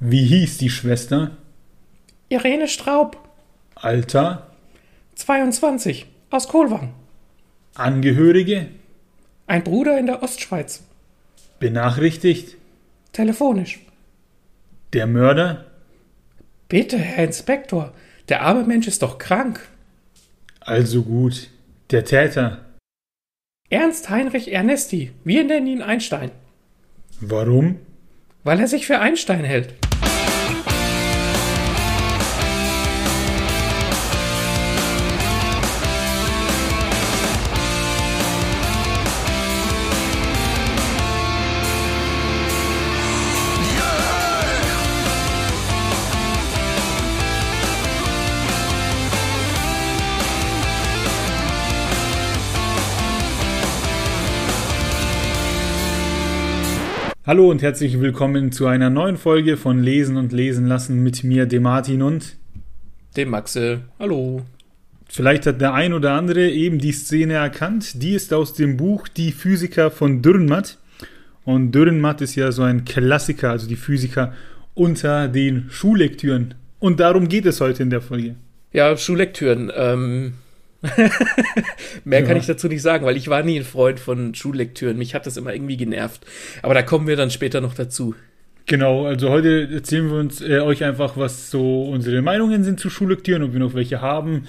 Wie hieß die Schwester? Irene Straub, Alter? 22, aus Kohlwang. Angehörige? Ein Bruder in der Ostschweiz. Benachrichtigt? Telefonisch. Der Mörder? Bitte, Herr Inspektor, der arme Mensch ist doch krank. Also gut. Der Täter? Ernst Heinrich Ernesti, wir nennen ihn Einstein, Warum? weil er sich für Einstein hält. Hallo und herzlich willkommen zu einer neuen Folge von Lesen und Lesen lassen mit mir, dem Martin und Dem Maxe, hallo. vielleicht hat der ein oder andere eben die Szene erkannt. Die ist aus dem Buch Die Physiker von Dürrenmatt. Und Dürrenmatt ist ja so ein Klassiker, also die Physiker unter den Schullektüren. Und darum geht es heute in der Folge. Ja, Schullektüren. Ähm, mehr kann Ja. ich dazu nicht sagen, weil ich war nie ein Freund von Schullektüren. Mich hat das immer irgendwie genervt. Aber da kommen wir dann später noch dazu. Genau, also heute erzählen wir uns äh, euch einfach, was so unsere Meinungen sind zu Schullektüren, ob wir noch welche haben.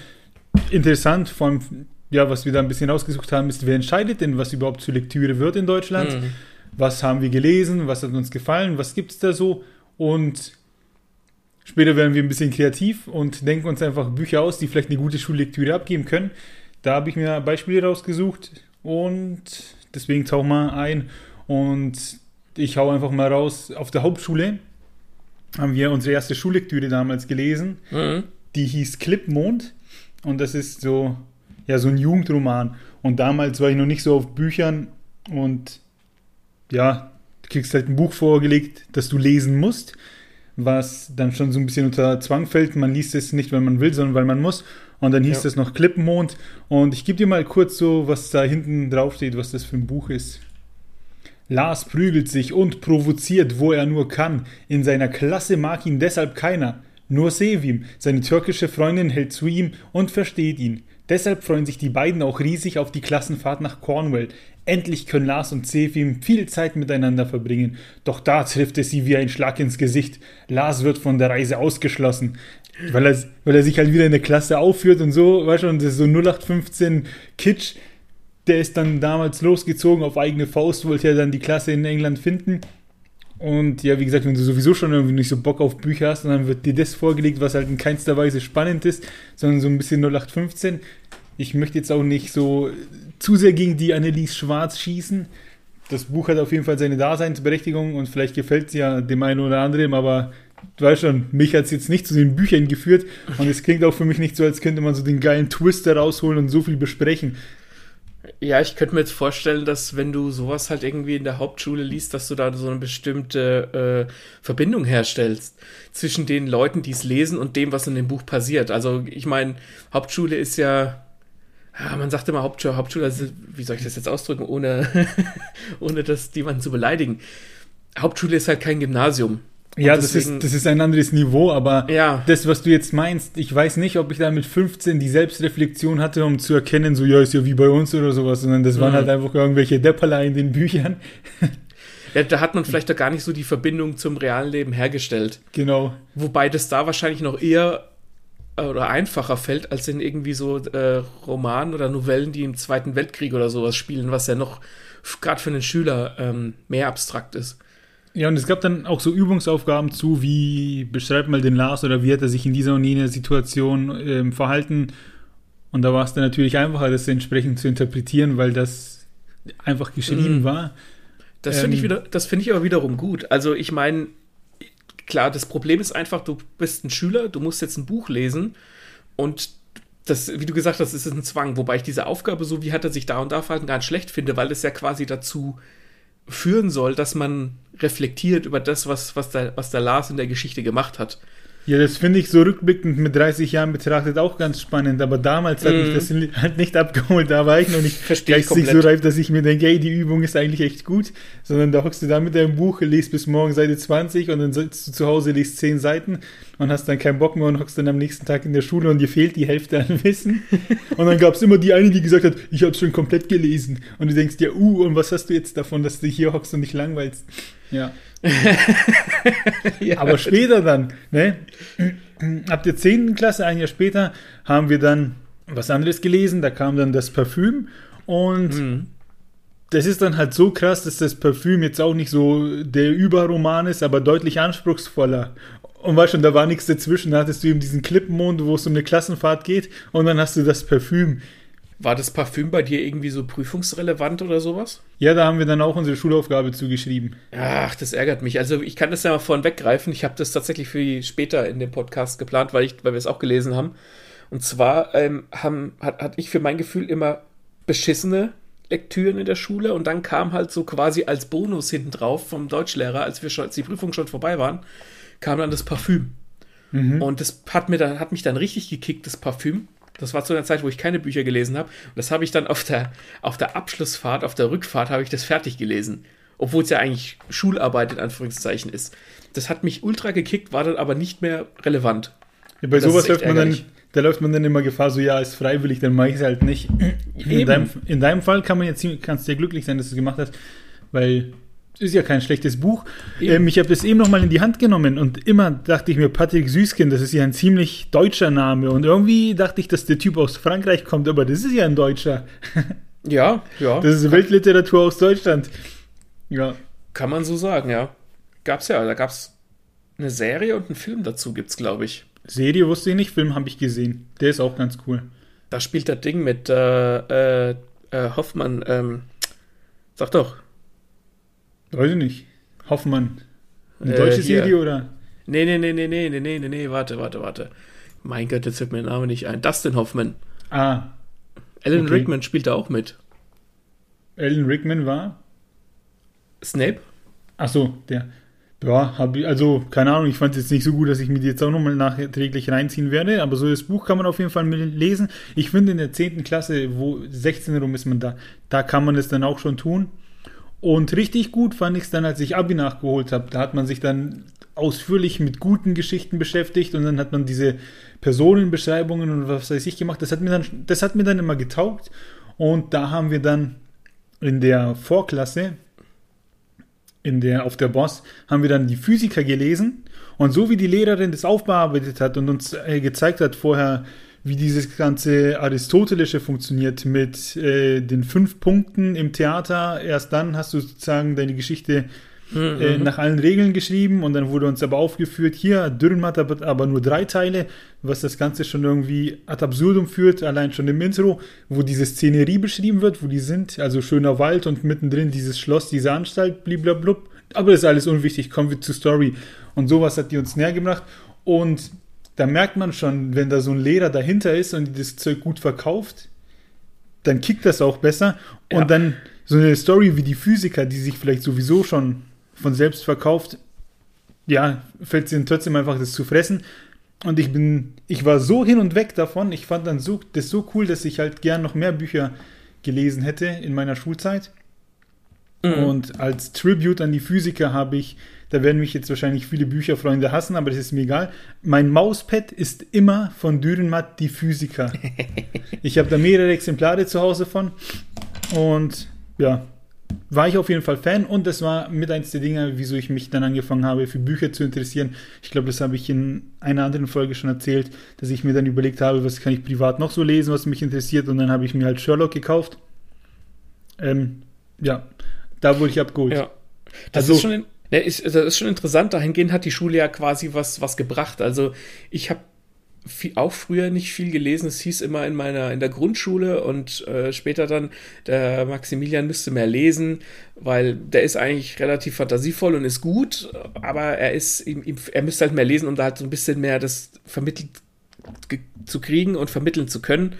Interessant, vor allem, ja, was wir da ein bisschen rausgesucht haben, ist, wer entscheidet denn, was überhaupt zur Lektüre wird in Deutschland? Mhm. Was haben wir gelesen? Was hat uns gefallen? Was gibt es da so? Und später werden wir ein bisschen kreativ und denken uns einfach Bücher aus, die vielleicht eine gute Schullektüre abgeben können. Da habe ich mir Beispiele rausgesucht und deswegen tauchen wir ein und ich hau einfach mal raus. Auf der Hauptschule haben wir unsere erste Schullektüre damals gelesen. Mhm. Die hieß Klippmond und das ist so, ja, so ein Jugendroman. Und damals war ich noch nicht so auf Büchern und ja, du kriegst halt ein Buch vorgelegt, das du lesen musst, was dann schon so ein bisschen unter Zwang fällt. Man liest es nicht, weil man will, sondern weil man muss. Und dann hieß Ja. es noch Klippenmond. Und ich gebe dir mal kurz so, was da hinten drauf steht, was das für ein Buch ist. Lars prügelt sich und provoziert, wo er nur kann. In seiner Klasse mag ihn deshalb keiner. Nur Sevim, seine türkische Freundin, hält zu ihm und versteht ihn. Deshalb freuen sich die beiden auch riesig auf die Klassenfahrt nach Cornwall. Endlich können Lars und Sevim viel Zeit miteinander verbringen. Doch da trifft es sie wie ein Schlag ins Gesicht. Lars wird von der Reise ausgeschlossen. Weil er, weil er sich halt wieder in der Klasse aufführt und so, weißt du, und das ist so 0815 Kitsch der ist dann damals losgezogen auf eigene Faust, wollte ja dann die Klasse in England finden. Und ja, wie gesagt, wenn du sowieso schon irgendwie nicht so Bock auf Bücher hast, dann wird dir das vorgelegt, was halt in keinster Weise spannend ist, sondern so ein bisschen 0815. Ich möchte jetzt auch nicht so zu sehr gegen die Annelies Schwarz schießen. Das Buch hat auf jeden Fall seine Daseinsberechtigung und vielleicht gefällt es ja dem einen oder anderen, aber du weißt schon, mich hat es jetzt nicht zu den Büchern geführt und es klingt auch für mich nicht so, als könnte man so den geilen Twister rausholen und so viel besprechen. Ja, ich könnte mir jetzt vorstellen, dass wenn du sowas halt irgendwie in der Hauptschule liest, dass du da so eine bestimmte äh, Verbindung herstellst zwischen den Leuten, die es lesen und dem, was in dem Buch passiert. Also ich meine, Hauptschule ist ja, ja, man sagt immer Hauptschule, Hauptschule, also, wie soll ich das jetzt ausdrücken, ohne, ohne das jemanden zu beleidigen. Hauptschule ist halt kein Gymnasium. Ja, das deswegen- ist, das ist ein anderes Niveau, aber Ja. das, was du jetzt meinst, ich weiß nicht, ob ich da mit 15 die Selbstreflexion hatte, um zu erkennen, so, ja, ist ja wie bei uns oder sowas, sondern das waren Mhm. halt einfach irgendwelche Depperler in den Büchern. Ja, da hat man vielleicht da gar nicht so die Verbindung zum realen Leben hergestellt. Genau. Wobei das da wahrscheinlich noch eher äh, oder einfacher fällt, als in irgendwie so äh, Romanen oder Novellen, die im Zweiten Weltkrieg oder sowas spielen, was ja noch gerade für einen Schüler ähm, mehr abstrakt ist. Ja, und es gab dann auch so Übungsaufgaben zu, wie beschreib mal den Lars oder wie hat er sich in dieser und jener Situation ähm, verhalten. Und da war es dann natürlich einfacher, das entsprechend zu interpretieren, weil das einfach geschrieben Mhm. war. Das finde ich Ähm. wieder, das finde ich aber wiederum gut. Also ich meine, klar, das Problem ist einfach, du bist ein Schüler, du musst jetzt ein Buch lesen und das, wie du gesagt hast, ist es ein Zwang, wobei ich diese Aufgabe, so wie hat er sich da und da verhalten, gar nicht schlecht finde, weil es ja quasi dazu führen soll, dass man reflektiert über das, was, was, der, was der Lars in der Geschichte gemacht hat. Ja, das finde ich so rückblickend mit 30 Jahren betrachtet auch ganz spannend, aber damals hat mich Mhm. das halt nicht abgeholt. Da war ich noch nicht Versteh geistig so reif, dass ich mir denke, ey, die Übung ist eigentlich echt gut, sondern da hockst du da mit deinem Buch, liest bis morgen Seite 20 und dann sitzt du zu Hause, liest 10 Seiten und hast dann keinen Bock mehr und hockst dann am nächsten Tag in der Schule und dir fehlt die Hälfte an Wissen. Und dann gab es immer die eine, die gesagt hat, ich habe schon komplett gelesen. Und du denkst dir, uh, und was hast du jetzt davon, dass du hier hockst und dich langweilst? Ja. Ja. Aber später dann, ne? Ab der 10. Klasse, ein Jahr später, haben wir dann was anderes gelesen. Da kam dann das Parfüm. Und Mhm. das ist dann halt so krass, dass das Parfüm jetzt auch nicht so der Überroman ist, aber deutlich anspruchsvoller. Und weißt schon, da war nichts dazwischen. Da hattest du eben diesen Klippenmond, wo es um eine Klassenfahrt geht. Und dann hast du das Parfüm. War das Parfüm bei dir irgendwie so prüfungsrelevant oder sowas? Ja, da haben wir dann auch unsere Schulaufgabe zugeschrieben. Ach, das ärgert mich. Also ich kann das ja mal vorn weggreifen. Ich habe das tatsächlich für die später in dem Podcast geplant, weil, ich, weil wir es auch gelesen haben. Und zwar ähm, haben, hat, hatte ich für mein Gefühl immer beschissene Lektüren in der Schule und dann kam halt so quasi als Bonus hinten drauf vom Deutschlehrer, als wir schon, als die Prüfung schon vorbei waren, kam dann das Parfüm. Und das hat, mir dann, hat mich dann richtig gekickt, das Parfüm. Das war zu einer Zeit, wo ich keine Bücher gelesen habe. Und das habe ich dann auf der, auf der Abschlussfahrt, auf der Rückfahrt, habe ich das fertig gelesen. Obwohl es ja eigentlich Schularbeit in Anführungszeichen ist. Das hat mich ultra gekickt, war dann aber nicht mehr relevant. Ja, bei Das sowas läuft man dann, da läuft man dann immer Gefahr, so ja, ist freiwillig, dann mache ich es halt nicht. In deinem, in deinem Fall kann man jetzt kannst du ja glücklich sein, dass du es gemacht hast, weil ist ja kein schlechtes Buch. Ähm, ich habe das eben nochmal in die Hand genommen und immer dachte ich mir, Patrick Süßkind, das ist ja ein ziemlich deutscher Name und irgendwie dachte ich, dass der Typ aus Frankreich kommt, aber das ist ja ein Deutscher. Ja, ja. Das ist Weltliteratur aus Deutschland. Ja. Kann man so sagen, ja. Gab's ja, da gab's eine Serie und einen Film dazu, gibt's, glaube ich. Serie wusste ich nicht, Film habe ich gesehen. Der ist auch ganz cool. Da spielt das Ding mit äh, äh, äh, Hoffmann, ähm, sag doch. Weiß ich nicht. Hoffmann. Ein äh, Serie hier. Video oder? Nee, nee, nee, nee, nee, nee, nee, nee, warte, warte, warte. Mein Gott, jetzt hört mir der Name nicht ein. Dustin Hoffmann. Ah. Alan okay. Rickman spielt da auch mit. Alan Rickman war? Snape? Ach so, der. Ja, hab, also keine Ahnung, ich fand es jetzt nicht so gut, dass ich mir die jetzt auch nochmal nachträglich reinziehen werde, aber so das Buch kann man auf jeden Fall lesen. Ich finde in der 10. Klasse, wo 16 rum ist man da, da kann man es dann auch schon tun. Und richtig gut fand ich es dann, als ich Abi nachgeholt habe. Da hat man sich dann ausführlich mit guten Geschichten beschäftigt und dann hat man diese Personenbeschreibungen und was weiß ich gemacht. Das hat mir dann, das hat mir dann immer getaugt. Und da haben wir dann in der Vorklasse in der, auf der Boss haben wir dann die Physiker gelesen und so wie die Lehrerin das aufbearbeitet hat und uns äh, gezeigt hat vorher, wie dieses ganze Aristotelische funktioniert mit äh, den fünf Punkten im Theater, erst dann hast du sozusagen deine Geschichte äh, nach allen Regeln geschrieben und dann wurde uns aber aufgeführt, hier, Dürrenmatt hat aber nur drei Teile, was das Ganze schon irgendwie ad absurdum führt, allein schon im Intro, wo diese Szenerie beschrieben wird, wo die sind, also schöner Wald und mittendrin dieses Schloss, diese Anstalt, bliblablub. Aber das ist alles unwichtig, kommen wir zur Story. Und sowas hat die uns näher gebracht und da merkt man schon, wenn da so ein Lehrer dahinter ist und das Zeug gut verkauft, dann kickt das auch besser. Und Ja. dann so eine Story wie die Physiker, die sich vielleicht sowieso schon von selbst verkauft, ja, fällt es ihnen trotzdem einfach, das zu fressen. Und ich bin, ich war so hin und weg davon. Ich fand dann so, das so cool, dass ich halt gern noch mehr Bücher gelesen hätte in meiner Schulzeit. Mhm. Und als Tribute an die Physiker habe ich, da werden mich jetzt wahrscheinlich viele Bücherfreunde hassen, aber das ist mir egal. Mein Mauspad ist immer von Dürrenmatt die Physiker. ich habe da mehrere Exemplare zu Hause von. Und ja, war ich auf jeden Fall Fan und das war mit eins der Dinge, wieso ich mich dann angefangen habe, für Bücher zu interessieren. Ich glaube, das habe ich in einer anderen Folge schon erzählt, dass ich mir dann überlegt habe, was kann ich privat noch so lesen, was mich interessiert und dann habe ich mir halt Sherlock gekauft. Ähm, ja, da wurde ich abgeholt. Ja. Das Also- ist schon, ne, ist, das ist schon interessant. Dahingehend hat die Schule ja quasi was, was gebracht. Also ich habe auch früher nicht viel gelesen. Es hieß immer in meiner in der Grundschule und äh, später dann, der Maximilian müsste mehr lesen, weil der ist eigentlich relativ fantasievoll und ist gut, aber er ist ihm, ihm, er müsste halt mehr lesen, um da halt so ein bisschen mehr das vermittelt zu kriegen und vermitteln zu können.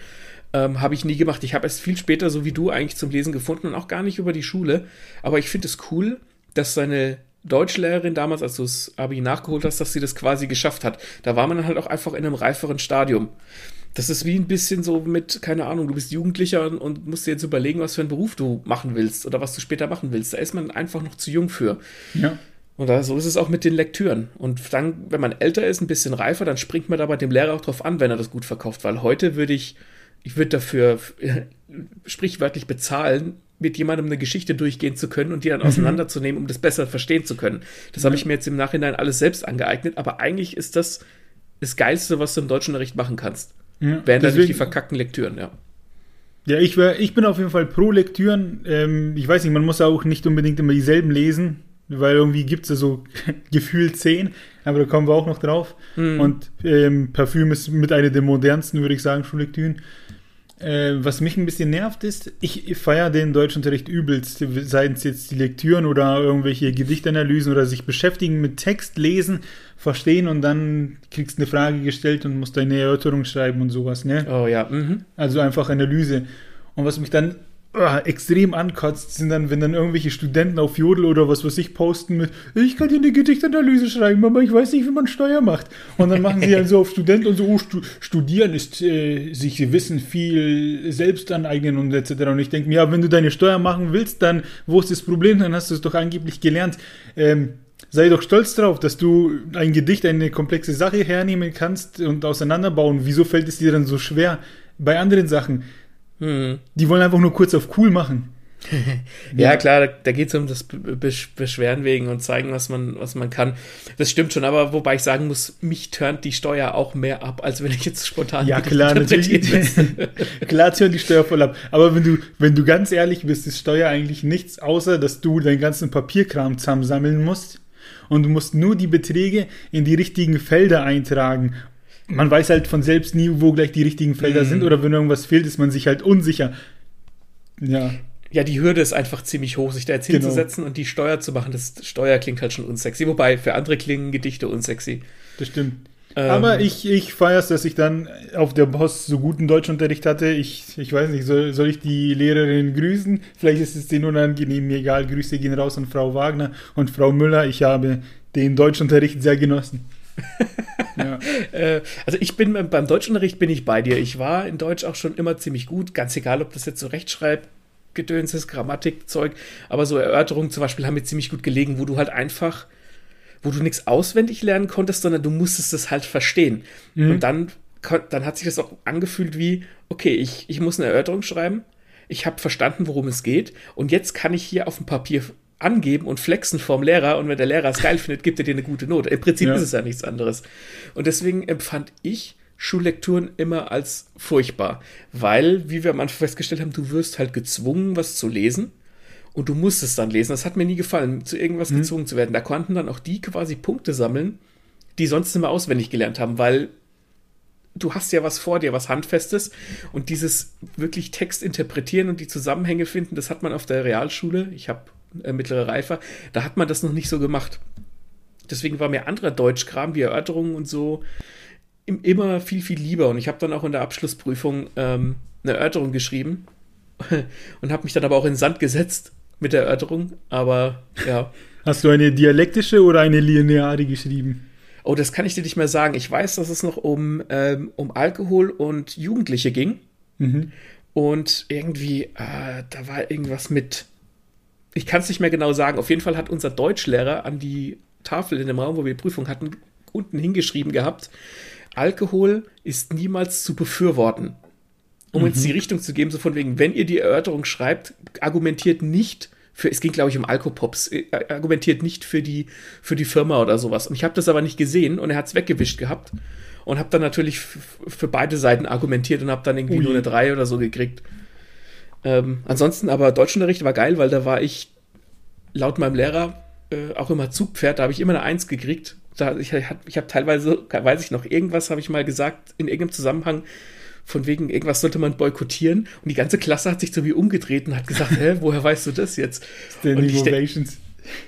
Ähm, habe ich nie gemacht. Ich habe es viel später, so wie du, eigentlich zum Lesen gefunden und auch gar nicht über die Schule. Aber ich finde es cool, dass seine Deutschlehrerin damals, als du das Abi nachgeholt hast, dass sie das quasi geschafft hat. Da war man dann halt auch einfach in einem reiferen Stadium. Das ist wie ein bisschen so mit, keine Ahnung, du bist Jugendlicher und, und musst dir jetzt überlegen, was für einen Beruf du machen willst oder was du später machen willst. Da ist man einfach noch zu jung für. Ja. Und da, so ist es auch mit den Lektüren. Und dann, wenn man älter ist, ein bisschen reifer, dann springt man da bei dem Lehrer auch drauf an, wenn er das gut verkauft. Weil heute würde ich, ich würde dafür sprichwörtlich bezahlen, mit jemandem eine Geschichte durchgehen zu können und die dann mhm. auseinanderzunehmen, um das besser verstehen zu können. Das ja. habe ich mir jetzt im Nachhinein alles selbst angeeignet, aber eigentlich ist das das Geilste, was du im Deutschunterricht machen kannst. Ja, Wären dann nicht die verkackten Lektüren, ja. Ja, ich, wär, ich bin auf jeden Fall pro Lektüren. Ähm, ich weiß nicht, man muss auch nicht unbedingt immer dieselben lesen, weil irgendwie gibt es ja so gefühlt zehn, aber da kommen wir auch noch drauf. Mhm. Und ähm, Parfüm ist mit einer der modernsten, würde ich sagen, Schullektüren. Äh, was mich ein bisschen nervt ist, ich feiere den Deutschunterricht übelst, seien es jetzt die Lektüren oder irgendwelche Gedichtanalysen oder sich beschäftigen mit Text, lesen, verstehen und dann kriegst du eine Frage gestellt und musst deine Erörterung schreiben und sowas, ne? Oh ja. Mhm. Also einfach Analyse. Und was mich dann extrem ankotzt, sind dann, wenn dann irgendwelche Studenten auf Jodel oder was weiß ich posten mit, ich kann dir eine Gedichtanalyse schreiben, aber ich weiß nicht, wie man Steuer macht. Und dann machen sie halt so auf Studenten und so, oh, stu studieren ist äh, sich Wissen viel selbst aneignen und etc. Und ich denke mir, ja, wenn du deine Steuer machen willst, dann, wo ist das Problem? Dann hast du es doch angeblich gelernt. Ähm, sei doch stolz darauf, dass du ein Gedicht, eine komplexe Sache hernehmen kannst und auseinanderbauen. Wieso fällt es dir dann so schwer bei anderen Sachen? Hm. Die wollen einfach nur kurz auf cool machen. ja, ja, klar, da, da geht es um das Besch Beschweren wegen und zeigen, was man, was man kann. Das stimmt schon, aber wobei ich sagen muss, mich turnt die Steuer auch mehr ab, als wenn ich jetzt spontan. Ja, klar, natürlich. klar turnt die Steuer voll ab. Aber wenn du, wenn du ganz ehrlich bist, ist Steuer eigentlich nichts, außer dass du deinen ganzen Papierkram zusammensammeln musst. Und du musst nur die Beträge in die richtigen Felder eintragen man weiß halt von selbst nie, wo gleich die richtigen Felder mhm. sind oder wenn irgendwas fehlt, ist man sich halt unsicher. Ja. Ja, die Hürde ist einfach ziemlich hoch, sich da jetzt genau. hinzusetzen und die Steuer zu machen. Das Steuer klingt halt schon unsexy. Wobei, für andere klingen Gedichte unsexy. Das stimmt. Ähm, Aber ich, ich feiere es, dass ich dann auf der Post so guten Deutschunterricht hatte. Ich, ich weiß nicht, soll, soll ich die Lehrerin grüßen? Vielleicht ist es denen unangenehm, mir egal. Grüße gehen raus an Frau Wagner und Frau Müller. Ich habe den Deutschunterricht sehr genossen. ja. äh, also ich bin beim Deutschunterricht bin ich bei dir. Ich war in Deutsch auch schon immer ziemlich gut, ganz egal, ob das jetzt so Rechtschreibgedöns ist, Grammatikzeug, aber so Erörterungen zum Beispiel haben mir ziemlich gut gelegen, wo du halt einfach, wo du nichts auswendig lernen konntest, sondern du musstest es halt verstehen. Mhm. Und dann, dann hat sich das auch angefühlt wie, okay, ich, ich muss eine Erörterung schreiben, ich habe verstanden, worum es geht und jetzt kann ich hier auf dem Papier angeben und flexen vorm Lehrer und wenn der Lehrer es geil findet, gibt er dir eine gute Note. Im Prinzip ja. ist es ja nichts anderes. Und deswegen empfand ich Schullekturen immer als furchtbar, weil, wie wir am Anfang festgestellt haben, du wirst halt gezwungen, was zu lesen und du musst es dann lesen. Das hat mir nie gefallen, zu irgendwas mhm. gezwungen zu werden. Da konnten dann auch die quasi Punkte sammeln, die sonst immer auswendig gelernt haben, weil du hast ja was vor dir, was Handfestes. Und dieses wirklich Text interpretieren und die Zusammenhänge finden, das hat man auf der Realschule. Ich habe äh, mittlere Reife, da hat man das noch nicht so gemacht. Deswegen war mir anderer Deutschkram wie Erörterungen und so immer viel, viel lieber. Und ich habe dann auch in der Abschlussprüfung ähm, eine Erörterung geschrieben und habe mich dann aber auch in den Sand gesetzt mit der Erörterung. Aber ja. Hast du eine dialektische oder eine lineare geschrieben? Oh, das kann ich dir nicht mehr sagen. Ich weiß, dass es noch um, ähm, um Alkohol und Jugendliche ging. Mhm. Und irgendwie, äh, da war irgendwas mit ich kann es nicht mehr genau sagen. Auf jeden Fall hat unser Deutschlehrer an die Tafel in dem Raum, wo wir Prüfung hatten, unten hingeschrieben gehabt, Alkohol ist niemals zu befürworten. Um mhm. uns die Richtung zu geben, so von wegen, wenn ihr die Erörterung schreibt, argumentiert nicht für, es ging glaube ich um Alkopops, äh, argumentiert nicht für die, für die Firma oder sowas. Und ich habe das aber nicht gesehen und er hat es weggewischt gehabt und habe dann natürlich für beide Seiten argumentiert und habe dann irgendwie Ui. nur eine 3 oder so gekriegt. Ähm, ansonsten aber Deutschunterricht war geil, weil da war ich laut meinem Lehrer äh, auch immer Zugpferd, da habe ich immer eine Eins gekriegt. Da, ich ich habe teilweise, weiß ich noch, irgendwas habe ich mal gesagt in irgendeinem Zusammenhang, von wegen, irgendwas sollte man boykottieren. Und die ganze Klasse hat sich so wie umgedreht und hat gesagt, hä, woher weißt du das jetzt? Standing Ovations.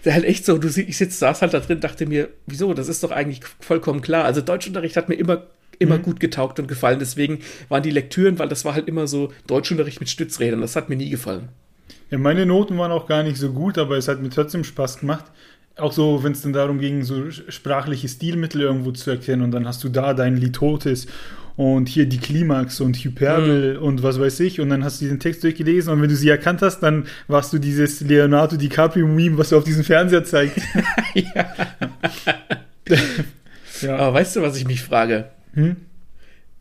Der halt echt so, du ich sitz, saß halt da drin, dachte mir, wieso, das ist doch eigentlich vollkommen klar. Also Deutschunterricht hat mir immer immer mhm. gut getaugt und gefallen. Deswegen waren die Lektüren, weil das war halt immer so Deutschunterricht mit Stützrädern. Das hat mir nie gefallen. Ja, meine Noten waren auch gar nicht so gut, aber es hat mir trotzdem Spaß gemacht. Auch so, wenn es dann darum ging, so sprachliche Stilmittel irgendwo zu erkennen und dann hast du da dein Litotes und hier die Klimax und Hyperbel mhm. und was weiß ich und dann hast du diesen Text durchgelesen und wenn du sie erkannt hast, dann warst du dieses Leonardo DiCaprio-Meme, was du auf diesem Fernseher zeigt. ja. ja. Aber weißt du, was ich mich frage? Hm?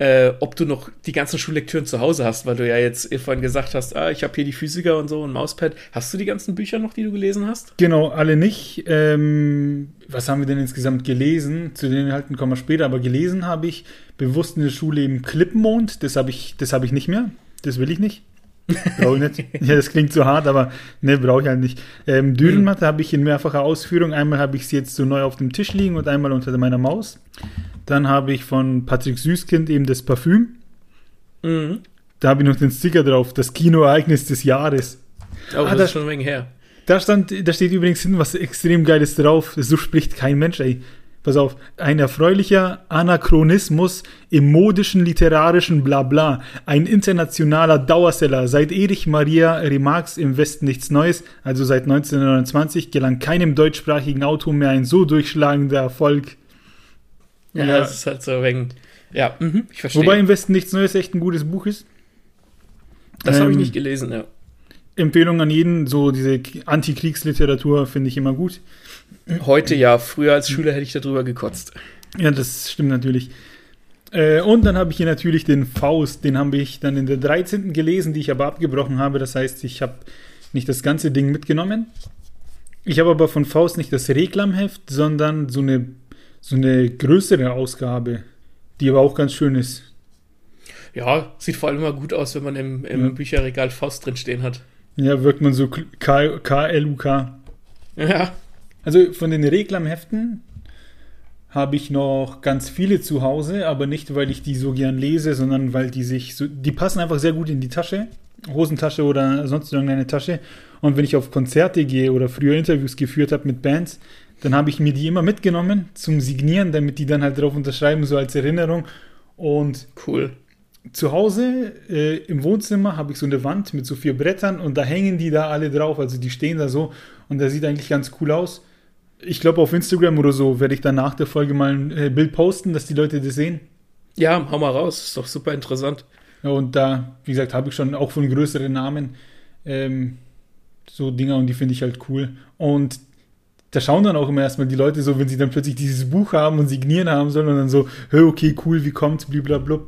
Äh, ob du noch die ganzen Schullektüren zu Hause hast, weil du ja jetzt vorhin gesagt hast, ah, ich habe hier die Physiker und so und Mauspad. Hast du die ganzen Bücher noch, die du gelesen hast? Genau, alle nicht. Ähm, was haben wir denn insgesamt gelesen? Zu den Inhalten kommen wir später, aber gelesen habe ich bewusst in der Schule eben Klippenmond. Das habe ich, das ich nicht mehr. Das will ich nicht. Brauche ich nicht. ja, das klingt zu hart, aber ne, brauche ich halt nicht. Ähm, Dürrenmatte habe ich in mehrfacher Ausführung. Einmal habe ich sie jetzt so neu auf dem Tisch liegen und einmal unter meiner Maus. Dann habe ich von Patrick Süßkind eben das Parfüm. Mhm. Da habe ich noch den Sticker drauf, das Kinoereignis des Jahres. Oh, ah, das ist schon ein wenig her. Da, stand, da steht übrigens hin, was extrem geiles drauf. So spricht kein Mensch, ey. Pass auf, ein erfreulicher Anachronismus im modischen, literarischen Blabla, ein internationaler Dauerseller. Seit Erich Maria Remarques im Westen nichts Neues, also seit 1929, gelang keinem deutschsprachigen Autor mehr ein so durchschlagender Erfolg. Ja, ja. das ist halt so wegen. Ja, mhm, ich verstehe. Wobei im Westen nichts Neues echt ein gutes Buch ist. Das ähm, habe ich nicht gelesen, ja. Empfehlung an jeden, so diese Antikriegsliteratur finde ich immer gut. Heute ja, früher als Schüler hätte ich darüber gekotzt. Ja, das stimmt natürlich. Äh, und dann habe ich hier natürlich den Faust, den habe ich dann in der 13. gelesen, die ich aber abgebrochen habe. Das heißt, ich habe nicht das ganze Ding mitgenommen. Ich habe aber von Faust nicht das Reklamheft, sondern so eine so eine größere Ausgabe, die aber auch ganz schön ist. Ja, sieht vor allem immer gut aus, wenn man im, im ja. Bücherregal Faust drin stehen hat. Ja, wirkt man so K-L-U-K. Ja. Also von den Reklamheften habe ich noch ganz viele zu Hause, aber nicht, weil ich die so gern lese, sondern weil die sich so, die passen einfach sehr gut in die Tasche, Hosentasche oder sonst irgendeine Tasche. Und wenn ich auf Konzerte gehe oder früher Interviews geführt habe mit Bands, dann habe ich mir die immer mitgenommen zum Signieren, damit die dann halt drauf unterschreiben, so als Erinnerung. Und cool. Zu Hause äh, im Wohnzimmer habe ich so eine Wand mit so vier Brettern und da hängen die da alle drauf. Also die stehen da so und das sieht eigentlich ganz cool aus. Ich glaube, auf Instagram oder so werde ich dann nach der Folge mal ein äh, Bild posten, dass die Leute das sehen. Ja, hau mal raus, ist doch super interessant. Ja, und da, wie gesagt, habe ich schon auch von größeren Namen ähm, so Dinger und die finde ich halt cool. Und da schauen dann auch immer erstmal die Leute so, wenn sie dann plötzlich dieses Buch haben und signieren haben sollen und dann so, hey, okay, cool, wie kommt's, blablabla.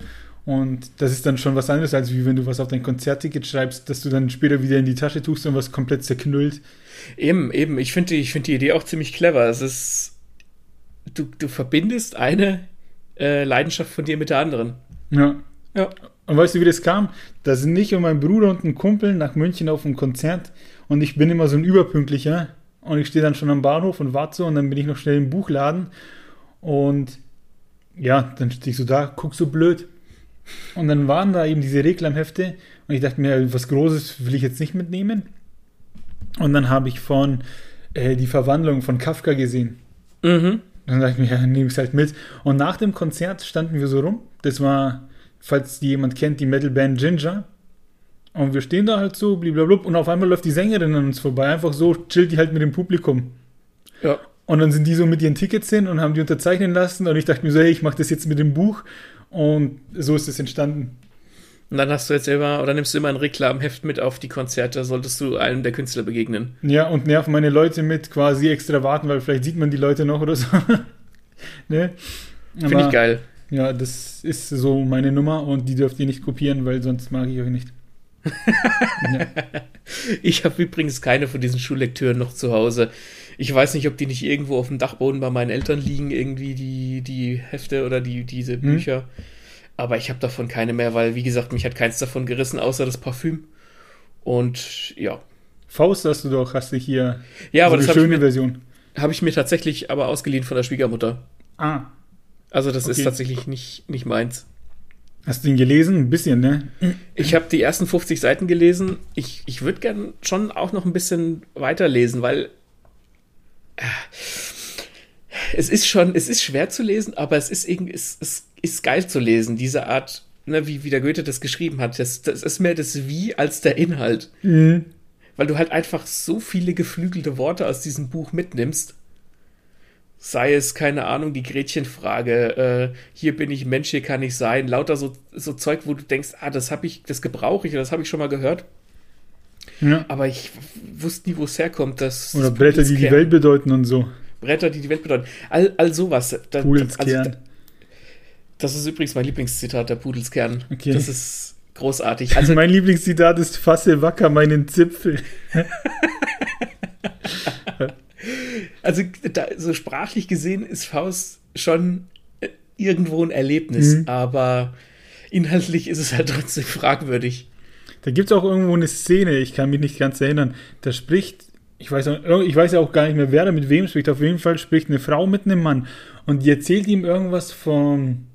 Und das ist dann schon was anderes, als wie wenn du was auf dein Konzertticket schreibst, dass du dann später wieder in die Tasche tust und was komplett zerknüllt. Eben, eben. Ich finde ich find die Idee auch ziemlich clever. Es ist, du, du verbindest eine äh, Leidenschaft von dir mit der anderen. Ja. Ja. Und weißt du, wie das kam? Da sind ich und mein Bruder und ein Kumpel nach München auf ein Konzert und ich bin immer so ein Überpünktlicher und ich stehe dann schon am Bahnhof und warte so und dann bin ich noch schnell im Buchladen und ja, dann stehe ich so da, guck so blöd. Und dann waren da eben diese Reklamhefte und ich dachte mir, was Großes will ich jetzt nicht mitnehmen. Und dann habe ich von äh, die Verwandlung von Kafka gesehen. Mhm. Dann dachte ich mir, ja, nehme ich es halt mit. Und nach dem Konzert standen wir so rum. Das war, falls die jemand kennt, die Metalband Ginger. Und wir stehen da halt so, blablabla, und auf einmal läuft die Sängerin an uns vorbei. Einfach so chillt die halt mit dem Publikum. Ja. Und dann sind die so mit ihren Tickets hin und haben die unterzeichnen lassen. Und ich dachte mir so, hey, ich mache das jetzt mit dem Buch. Und so ist es entstanden. Und dann hast du jetzt immer, oder nimmst du immer ein Reklamheft mit auf die Konzerte, solltest du einem der Künstler begegnen. Ja, und nerven meine Leute mit, quasi extra warten, weil vielleicht sieht man die Leute noch oder so. ne? Finde ich geil. Ja, das ist so meine Nummer und die dürft ihr nicht kopieren, weil sonst mag ich euch nicht ja. Ich habe übrigens keine von diesen Schullektüren noch zu Hause. Ich weiß nicht, ob die nicht irgendwo auf dem Dachboden bei meinen Eltern liegen, irgendwie die, die Hefte oder die, diese hm. Bücher. Hm. Aber ich habe davon keine mehr, weil, wie gesagt, mich hat keins davon gerissen, außer das Parfüm. Und ja. Faust hast du doch, hast du hier. Ja, so aber das schöne mir, Version. Habe ich mir tatsächlich aber ausgeliehen von der Schwiegermutter. Ah. Also das okay. ist tatsächlich nicht, nicht meins. Hast du ihn gelesen? Ein bisschen, ne? Ich habe die ersten 50 Seiten gelesen. Ich, ich würde gern schon auch noch ein bisschen weiterlesen, weil äh, es ist schon, es ist schwer zu lesen, aber es ist irgendwie, es, es ist geil zu lesen, diese Art, ne, wie, wie der Goethe das geschrieben hat. Das, das ist mehr das Wie als der Inhalt. Mhm. Weil du halt einfach so viele geflügelte Worte aus diesem Buch mitnimmst. sei es, keine Ahnung, die Gretchenfrage, äh, hier bin ich Mensch, hier kann ich sein, lauter so, so Zeug, wo du denkst, ah, das habe ich, das gebrauche ich, das habe ich schon mal gehört. Ja. Aber ich wusste nie, wo es herkommt. Das, Oder Bretter, die die Welt bedeuten und so. Bretter, die die Welt bedeuten. All, all sowas. Da, also, das ist übrigens mein Lieblingszitat, der Pudelskern. Okay. Das ist großartig. Also, mein Lieblingszitat ist: Fasse wacker meinen Zipfel. also, da, so sprachlich gesehen ist Faust schon äh, irgendwo ein Erlebnis, mhm. aber inhaltlich ist es halt trotzdem fragwürdig. Da gibt es auch irgendwo eine Szene, ich kann mich nicht ganz erinnern. Da spricht, ich weiß, ich weiß ja auch gar nicht mehr, wer da mit wem spricht. Auf jeden Fall spricht eine Frau mit einem Mann und die erzählt ihm irgendwas von,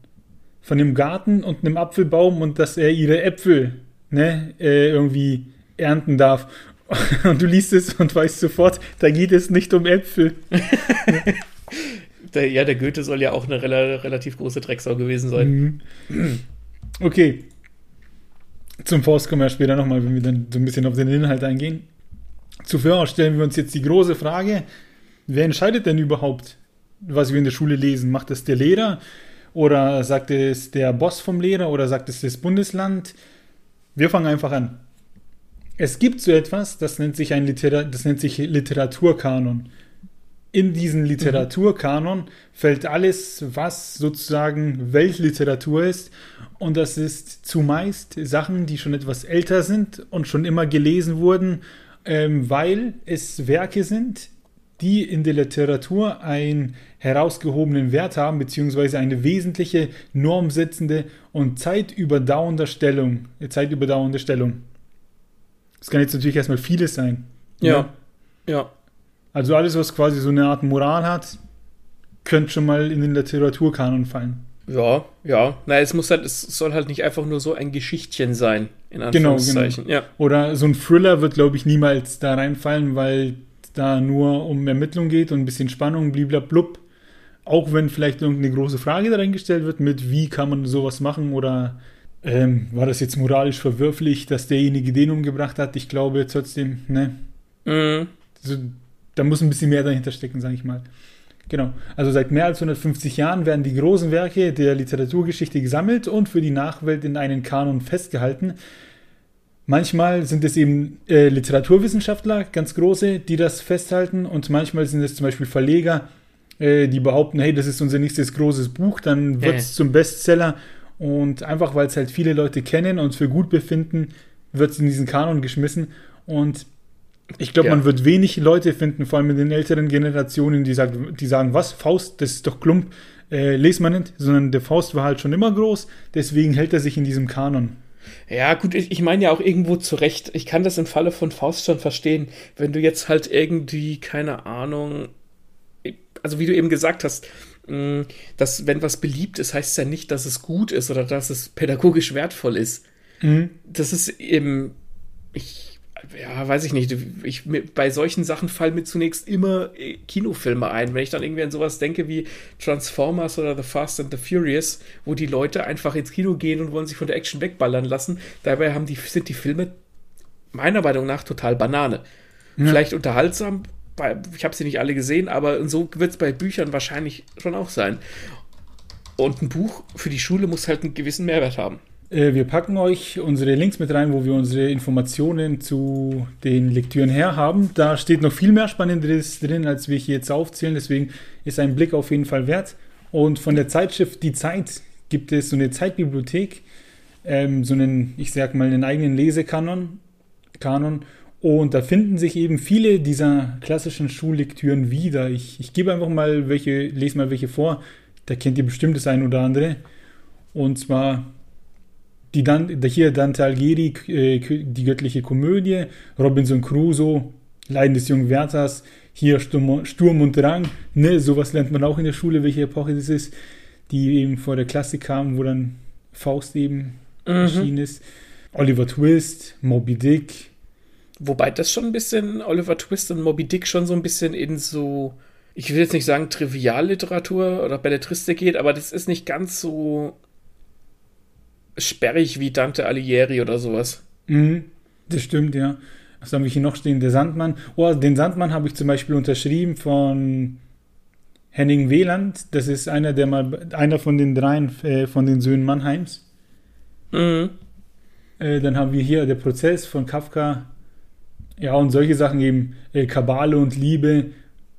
von dem Garten und einem Apfelbaum und dass er ihre Äpfel ne, äh, irgendwie ernten darf. Und du liest es und weißt sofort, da geht es nicht um Äpfel. der, ja, der Goethe soll ja auch eine rel relativ große Drecksau gewesen sein. Mhm. Okay, zum Faust kommen wir später nochmal, wenn wir dann so ein bisschen auf den Inhalt eingehen. Zuvor stellen wir uns jetzt die große Frage, wer entscheidet denn überhaupt, was wir in der Schule lesen? Macht das der Lehrer oder sagt es der Boss vom Lehrer oder sagt es das Bundesland? Wir fangen einfach an. Es gibt so etwas, das nennt sich ein Litera das nennt sich Literaturkanon. In diesen Literaturkanon fällt alles, was sozusagen Weltliteratur ist und das ist zumeist Sachen, die schon etwas älter sind und schon immer gelesen wurden, ähm, weil es Werke sind, die in der Literatur einen herausgehobenen Wert haben, beziehungsweise eine wesentliche normsetzende und zeitüberdauernde Stellung. Äh, zeitüberdauernde Stellung. Das kann jetzt natürlich erstmal vieles sein. Ja. Ne? Ja. Also alles, was quasi so eine Art Moral hat, könnte schon mal in den Literaturkanon fallen. Ja, ja. Na, es muss halt, es soll halt nicht einfach nur so ein Geschichtchen sein, in genau, Anführungszeichen. Genau, genau. Ja. Oder so ein Thriller wird, glaube ich, niemals da reinfallen, weil da nur um Ermittlung geht und ein bisschen Spannung, bliblablub. Auch wenn vielleicht irgendeine große Frage da reingestellt wird mit, wie kann man sowas machen oder ähm, war das jetzt moralisch verwürflich, dass derjenige den umgebracht hat? Ich glaube trotzdem, ne? Mhm. Also, da muss ein bisschen mehr dahinter stecken, sage ich mal. Genau. Also seit mehr als 150 Jahren werden die großen Werke der Literaturgeschichte gesammelt und für die Nachwelt in einen Kanon festgehalten. Manchmal sind es eben äh, Literaturwissenschaftler, ganz große, die das festhalten und manchmal sind es zum Beispiel Verleger, äh, die behaupten, hey, das ist unser nächstes großes Buch, dann wird es äh. zum Bestseller und einfach, weil es halt viele Leute kennen und für gut befinden, wird es in diesen Kanon geschmissen und ich glaube, ja. man wird wenig Leute finden, vor allem in den älteren Generationen, die, sagt, die sagen, was, Faust, das ist doch Klump, äh, lest man nicht, sondern der Faust war halt schon immer groß, deswegen hält er sich in diesem Kanon. Ja, gut, ich, ich meine ja auch irgendwo zurecht. Ich kann das im Falle von Faust schon verstehen. Wenn du jetzt halt irgendwie, keine Ahnung, also wie du eben gesagt hast, mm, dass wenn was beliebt ist, heißt es ja nicht, dass es gut ist oder dass es pädagogisch wertvoll ist. Mhm. Das ist eben, ich ja, weiß ich nicht. Ich, bei solchen Sachen fallen mir zunächst immer äh, Kinofilme ein. Wenn ich dann irgendwie an sowas denke wie Transformers oder The Fast and the Furious, wo die Leute einfach ins Kino gehen und wollen sich von der Action wegballern lassen. Dabei haben die, sind die Filme meiner Meinung nach total Banane. Ja. Vielleicht unterhaltsam, ich habe sie nicht alle gesehen, aber so wird es bei Büchern wahrscheinlich schon auch sein. Und ein Buch für die Schule muss halt einen gewissen Mehrwert haben. Äh, wir packen euch unsere Links mit rein, wo wir unsere Informationen zu den Lektüren her haben. Da steht noch viel mehr Spannendes drin, als wir hier jetzt aufzählen. Deswegen ist ein Blick auf jeden Fall wert. Und von der Zeitschrift Die Zeit gibt es so eine Zeitbibliothek, ähm, so einen, ich sag mal, einen eigenen Lesekanon. Kanon. Und da finden sich eben viele dieser klassischen Schullektüren wieder. Ich, ich gebe einfach mal welche, lese mal welche vor. Da kennt ihr bestimmt das ein oder andere. Und zwar die Dan hier Dante Alighieri, äh, die göttliche Komödie, Robinson Crusoe, Leiden des jungen Werthers, hier Sturm, Sturm und Drang, ne, sowas lernt man auch in der Schule, welche Epoche das ist, die eben vor der Klasse kam, wo dann Faust eben mhm. erschienen ist. Oliver Twist, Moby Dick. Wobei das schon ein bisschen, Oliver Twist und Moby Dick schon so ein bisschen in so, ich will jetzt nicht sagen Trivialliteratur oder Belletristik geht, aber das ist nicht ganz so sperrig wie Dante Alighieri oder sowas. Mhm, das stimmt, ja. Was haben wir hier noch stehen? Der Sandmann. Oh, den Sandmann habe ich zum Beispiel unterschrieben von Henning Wieland, das ist einer der mal einer von den dreien äh, von den Söhnen Mannheims. Mhm. Äh, dann haben wir hier der Prozess von Kafka. Ja, und solche Sachen eben, äh, Kabale und Liebe,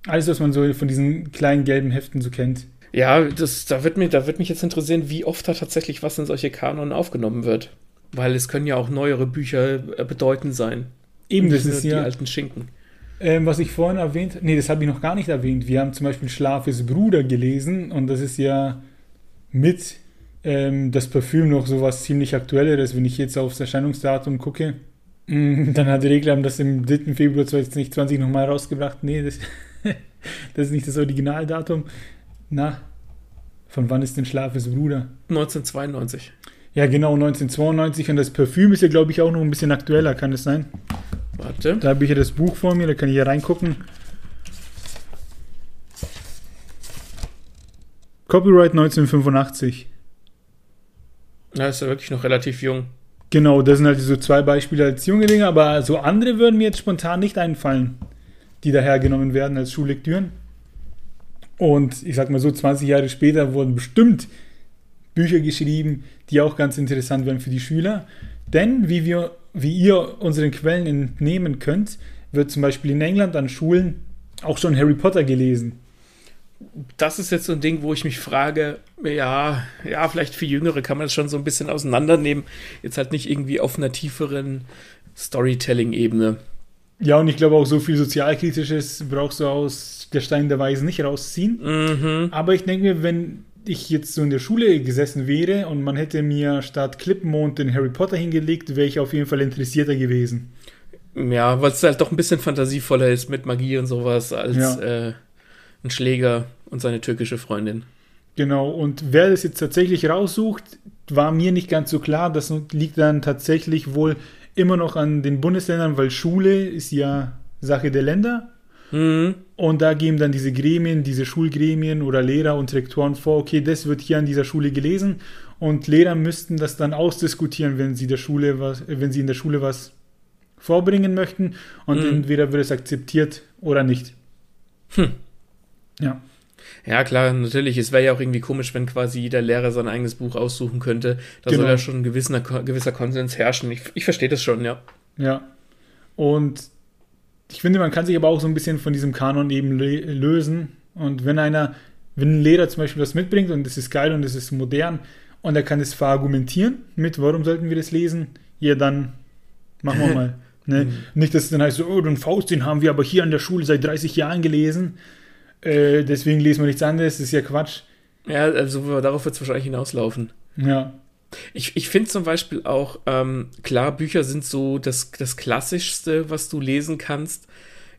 alles, was man so von diesen kleinen gelben Heften so kennt. Ja, das, da, wird mir, da wird mich jetzt interessieren, wie oft da tatsächlich was in solche Kanonen aufgenommen wird. Weil es können ja auch neuere Bücher äh, bedeutend sein. Eben, das ist ja, Die alten Schinken. ähm, was ich vorhin erwähnt, nee, das habe ich noch gar nicht erwähnt. Wir haben zum Beispiel Schlafes Bruder gelesen und das ist ja mit ähm, das Parfüm noch sowas ziemlich Aktuelleres, wenn ich jetzt aufs Erscheinungsdatum gucke. Mm, Dann hat Reglam das im 3. Februar 2020 nochmal rausgebracht. Nee, das, das ist nicht das Originaldatum. Na, von wann ist denn Schlafes Bruder? 1992. Ja, genau, 1992 und das Parfüm ist ja, glaube ich, auch noch ein bisschen aktueller, kann es sein? Warte. Da habe ich ja das Buch vor mir, da kann ich ja reingucken. Copyright 1985. Ja, ist ja wirklich noch relativ jung. Genau, das sind halt so zwei Beispiele als junge Dinge, aber so andere würden mir jetzt spontan nicht einfallen, die dahergenommen werden als Schullektüren. Und ich sag mal so, 20 Jahre später wurden bestimmt Bücher geschrieben, die auch ganz interessant wären für die Schüler. Denn, wie, wir, wie ihr unseren Quellen entnehmen könnt, wird zum Beispiel in England an Schulen auch schon Harry Potter gelesen. Das ist jetzt so ein Ding, wo ich mich frage, ja, ja, vielleicht für Jüngere kann man das schon so ein bisschen auseinandernehmen. Jetzt halt nicht irgendwie auf einer tieferen Storytelling-Ebene. Ja, und ich glaube auch so viel Sozialkritisches brauchst du aus der Stein der Weisen nicht rausziehen. Mhm. Aber ich denke mir, wenn ich jetzt so in der Schule gesessen wäre und man hätte mir statt Clipmond den Harry Potter hingelegt, wäre ich auf jeden Fall interessierter gewesen. Ja, weil es halt doch ein bisschen fantasievoller ist mit Magie und sowas als Ja. äh, ein Schläger und seine türkische Freundin. Genau, und wer das jetzt tatsächlich raussucht, war mir nicht ganz so klar. Das liegt dann tatsächlich wohl immer noch an den Bundesländern, weil Schule ist ja Sache der Länder. Mhm. Und da geben dann diese Gremien, diese Schulgremien oder Lehrer und Rektoren vor, okay, das wird hier an dieser Schule gelesen. Und Lehrer müssten das dann ausdiskutieren, wenn sie der Schule was, wenn sie in der Schule was vorbringen möchten. Und Mhm. entweder wird es akzeptiert oder nicht. Hm. Ja. Ja, klar, natürlich. Es wäre ja auch irgendwie komisch, wenn quasi jeder Lehrer sein eigenes Buch aussuchen könnte. Da Genau. soll ja schon ein gewisser, gewisser Konsens herrschen. Ich, ich verstehe das schon, ja. Ja. Und ich finde, man kann sich aber auch so ein bisschen von diesem Kanon eben lö- lösen. Und wenn einer, wenn ein Lehrer zum Beispiel was mitbringt und es ist geil und es ist modern und er kann es verargumentieren mit, warum sollten wir das lesen? Ja, dann machen wir mal. Ne? Nicht, dass es dann heißt, so, oh, den Faust, den haben wir aber hier an der Schule seit 30 Jahren gelesen. Äh, deswegen lesen wir nichts anderes, das ist ja Quatsch. Ja, also darauf wird es wahrscheinlich hinauslaufen. Ja. Ich, ich finde zum Beispiel auch, ähm, klar, Bücher sind so das, das Klassischste, was du lesen kannst.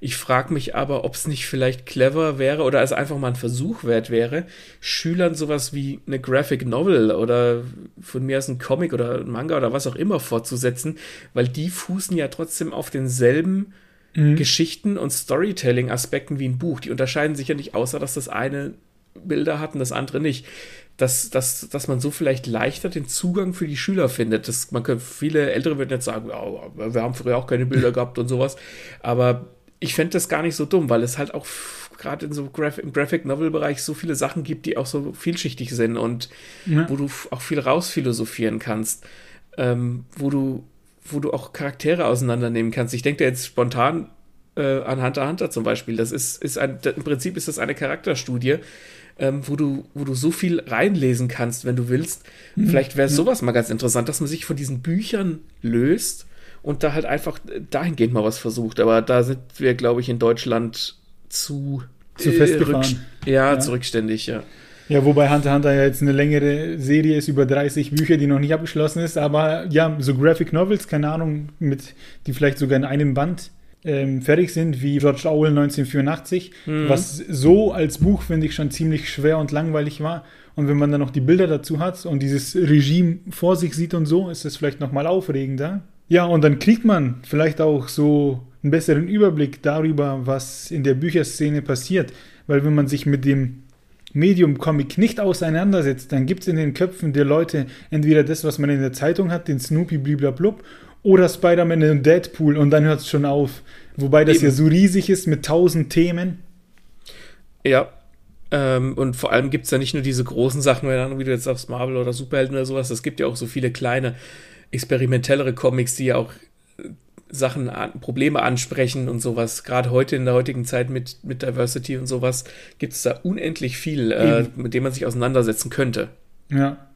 Ich frage mich aber, ob es nicht vielleicht clever wäre oder es einfach mal ein Versuch wert wäre, Schülern sowas wie eine Graphic Novel oder von mir aus ein Comic oder ein Manga oder was auch immer fortzusetzen, weil die fußen ja trotzdem auf denselben Mhm. Geschichten und Storytelling-Aspekten wie ein Buch. Die unterscheiden sich ja nicht, außer dass das eine Bilder hat und das andere nicht. Dass, dass, dass man so vielleicht leichter den Zugang für die Schüler findet. Das, man könnte, viele Ältere würden jetzt sagen, ja, wir haben früher auch keine Bilder gehabt und sowas. Aber ich fände das gar nicht so dumm, weil es halt auch gerade in so Graph im Graphic Novel Bereich so viele Sachen gibt, die auch so vielschichtig sind und Ja. wo du auch viel rausphilosophieren kannst, ähm, wo du wo du auch Charaktere auseinandernehmen kannst. Ich denke da jetzt spontan äh, an Hunter Hunter zum Beispiel. Das ist, ist ein, im Prinzip ist das eine Charakterstudie, ähm, wo, du, wo du so viel reinlesen kannst, wenn du willst. Vielleicht wäre sowas mal ganz interessant, dass man sich von diesen Büchern löst und da halt einfach dahingehend mal was versucht. Aber da sind wir, glaube ich, in Deutschland zu, Zu festgefahren. rückst- ja, Ja. zurückständig, ja. Ja, wobei Hunter Hunter ja jetzt eine längere Serie ist, über 30 Bücher, die noch nicht abgeschlossen ist, aber ja, so Graphic Novels, keine Ahnung, mit, die vielleicht sogar in einem Band ähm, fertig sind, wie George Orwell 1984, Mhm. was so als Buch, finde ich, schon ziemlich schwer und langweilig war. Und wenn man dann noch die Bilder dazu hat und dieses Regime vor sich sieht und so, ist das vielleicht nochmal aufregender. Ja, und dann kriegt man vielleicht auch so einen besseren Überblick darüber, was in der Bücherszene passiert. Weil wenn man sich mit dem Medium Comic nicht auseinandersetzt, dann gibt es in den Köpfen der Leute entweder das, was man in der Zeitung hat, den Snoopy bliblablub, oder Spider-Man und Deadpool und dann hört es schon auf. Wobei das Eben. ja so riesig ist mit tausend Themen. Ja. Ähm, und vor allem gibt es ja nicht nur diese großen Sachen, wie du jetzt sagst, Marvel oder Superhelden oder sowas, es gibt ja auch so viele kleine, experimentellere Comics, die ja auch Sachen, Probleme ansprechen und sowas. Gerade heute in der heutigen Zeit mit, mit Diversity und sowas gibt es da unendlich viel, äh, mit dem man sich auseinandersetzen könnte. Ja.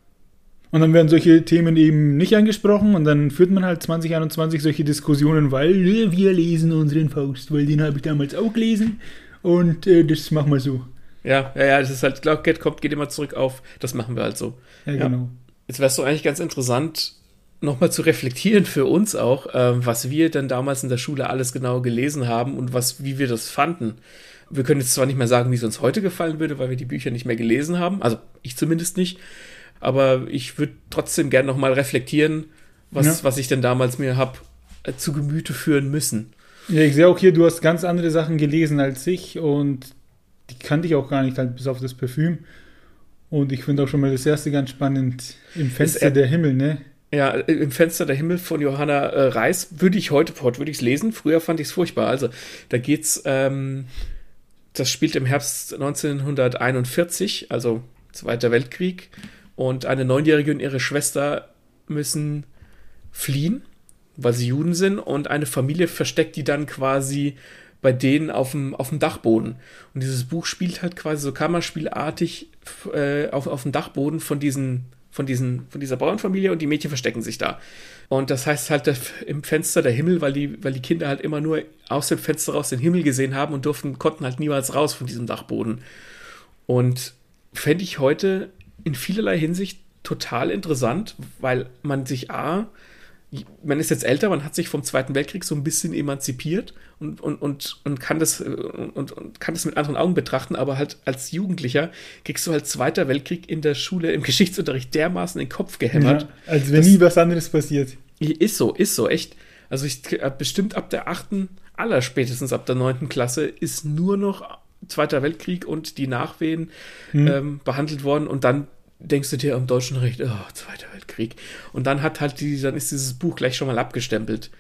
Und dann werden solche Themen eben nicht angesprochen und dann führt man halt 2021 solche Diskussionen, weil äh, wir lesen unseren Faust, weil den habe ich damals auch gelesen und äh, das machen wir so. Ja, ja, ja, das ist halt, klar, kommt, geht immer zurück auf, das machen wir halt so. Ja, genau. Ja. Jetzt wärst du eigentlich ganz interessant, nochmal zu reflektieren für uns auch, äh, was wir dann damals in der Schule alles genau gelesen haben und was, wie wir das fanden. Wir können jetzt zwar nicht mehr sagen, wie es uns heute gefallen würde, weil wir die Bücher nicht mehr gelesen haben, also ich zumindest nicht, aber ich würde trotzdem gerne nochmal reflektieren, was, ja. was ich denn damals mir habe äh, zu Gemüte führen müssen. Ja, ich sehe auch hier, du hast ganz andere Sachen gelesen als ich und die kannte ich auch gar nicht, halt bis auf das Parfüm. Und ich finde auch schon mal das erste ganz spannend, im Fenster der Himmel, ne? Ja, im Fenster der Himmel von Johanna äh, Reis würde ich heute, heute würde ich es lesen. Früher fand ich es furchtbar. Also, da geht's, ähm, das spielt im Herbst 1941, also Zweiter Weltkrieg. Und eine Neunjährige und ihre Schwester müssen fliehen, weil sie Juden sind. Und eine Familie versteckt die dann quasi bei denen auf dem, auf dem Dachboden. Und dieses Buch spielt halt quasi so kammerspielartig äh, auf, auf dem Dachboden von diesen, von diesen, von dieser Bauernfamilie und die Mädchen verstecken sich da. Und das heißt halt im Fenster der Himmel, weil die, weil die Kinder halt immer nur aus dem Fenster raus den Himmel gesehen haben und durften, konnten halt niemals raus von diesem Dachboden. Und fände ich heute in vielerlei Hinsicht total interessant, weil man sich A, man ist jetzt älter, man hat sich vom Zweiten Weltkrieg so ein bisschen emanzipiert und, und, und, und, kann das, und, und kann das mit anderen Augen betrachten, aber halt als Jugendlicher kriegst du halt Zweiter Weltkrieg in der Schule im Geschichtsunterricht dermaßen in den Kopf gehämmert. Ja, als wenn nie was anderes passiert. Ist so, ist so, echt. Also ich äh, bestimmt ab der achten, aller spätestens ab der neunten Klasse ist nur noch Zweiter Weltkrieg und die Nachwehen hm. ähm, behandelt worden und dann denkst du dir am deutschen Recht, oh, Zweiter Weltkrieg. Und dann hat halt die, dann ist dieses Buch gleich schon mal abgestempelt.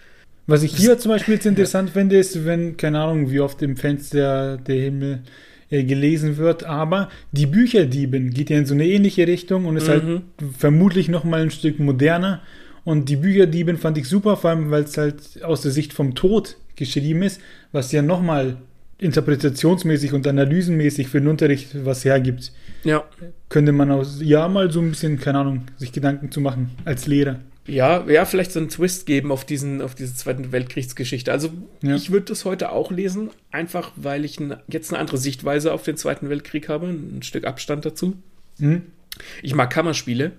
Was ich hier zum Beispiel jetzt interessant ja. finde, ist, wenn, keine Ahnung, wie oft im Fenster der Himmel äh, gelesen wird, aber die Bücherdieben geht ja in so eine ähnliche Richtung und ist halt mhm. halt vermutlich noch mal ein Stück moderner. Und die Bücherdieben fand ich super, vor allem, weil es halt aus der Sicht vom Tod geschrieben ist, was ja noch mal interpretationsmäßig und analysenmäßig für den Unterricht was hergibt. Ja. Könnte man aus ja mal so ein bisschen, keine Ahnung, sich Gedanken zu machen als Lehrer. Ja, ja, vielleicht so einen Twist geben auf diesen, auf diese Zweite Weltkriegsgeschichte. Also ja. ich würde das heute auch lesen, einfach weil ich ein, jetzt eine andere Sichtweise auf den Zweiten Weltkrieg habe, ein Stück Abstand dazu. Mhm. Ich mag Kammerspiele.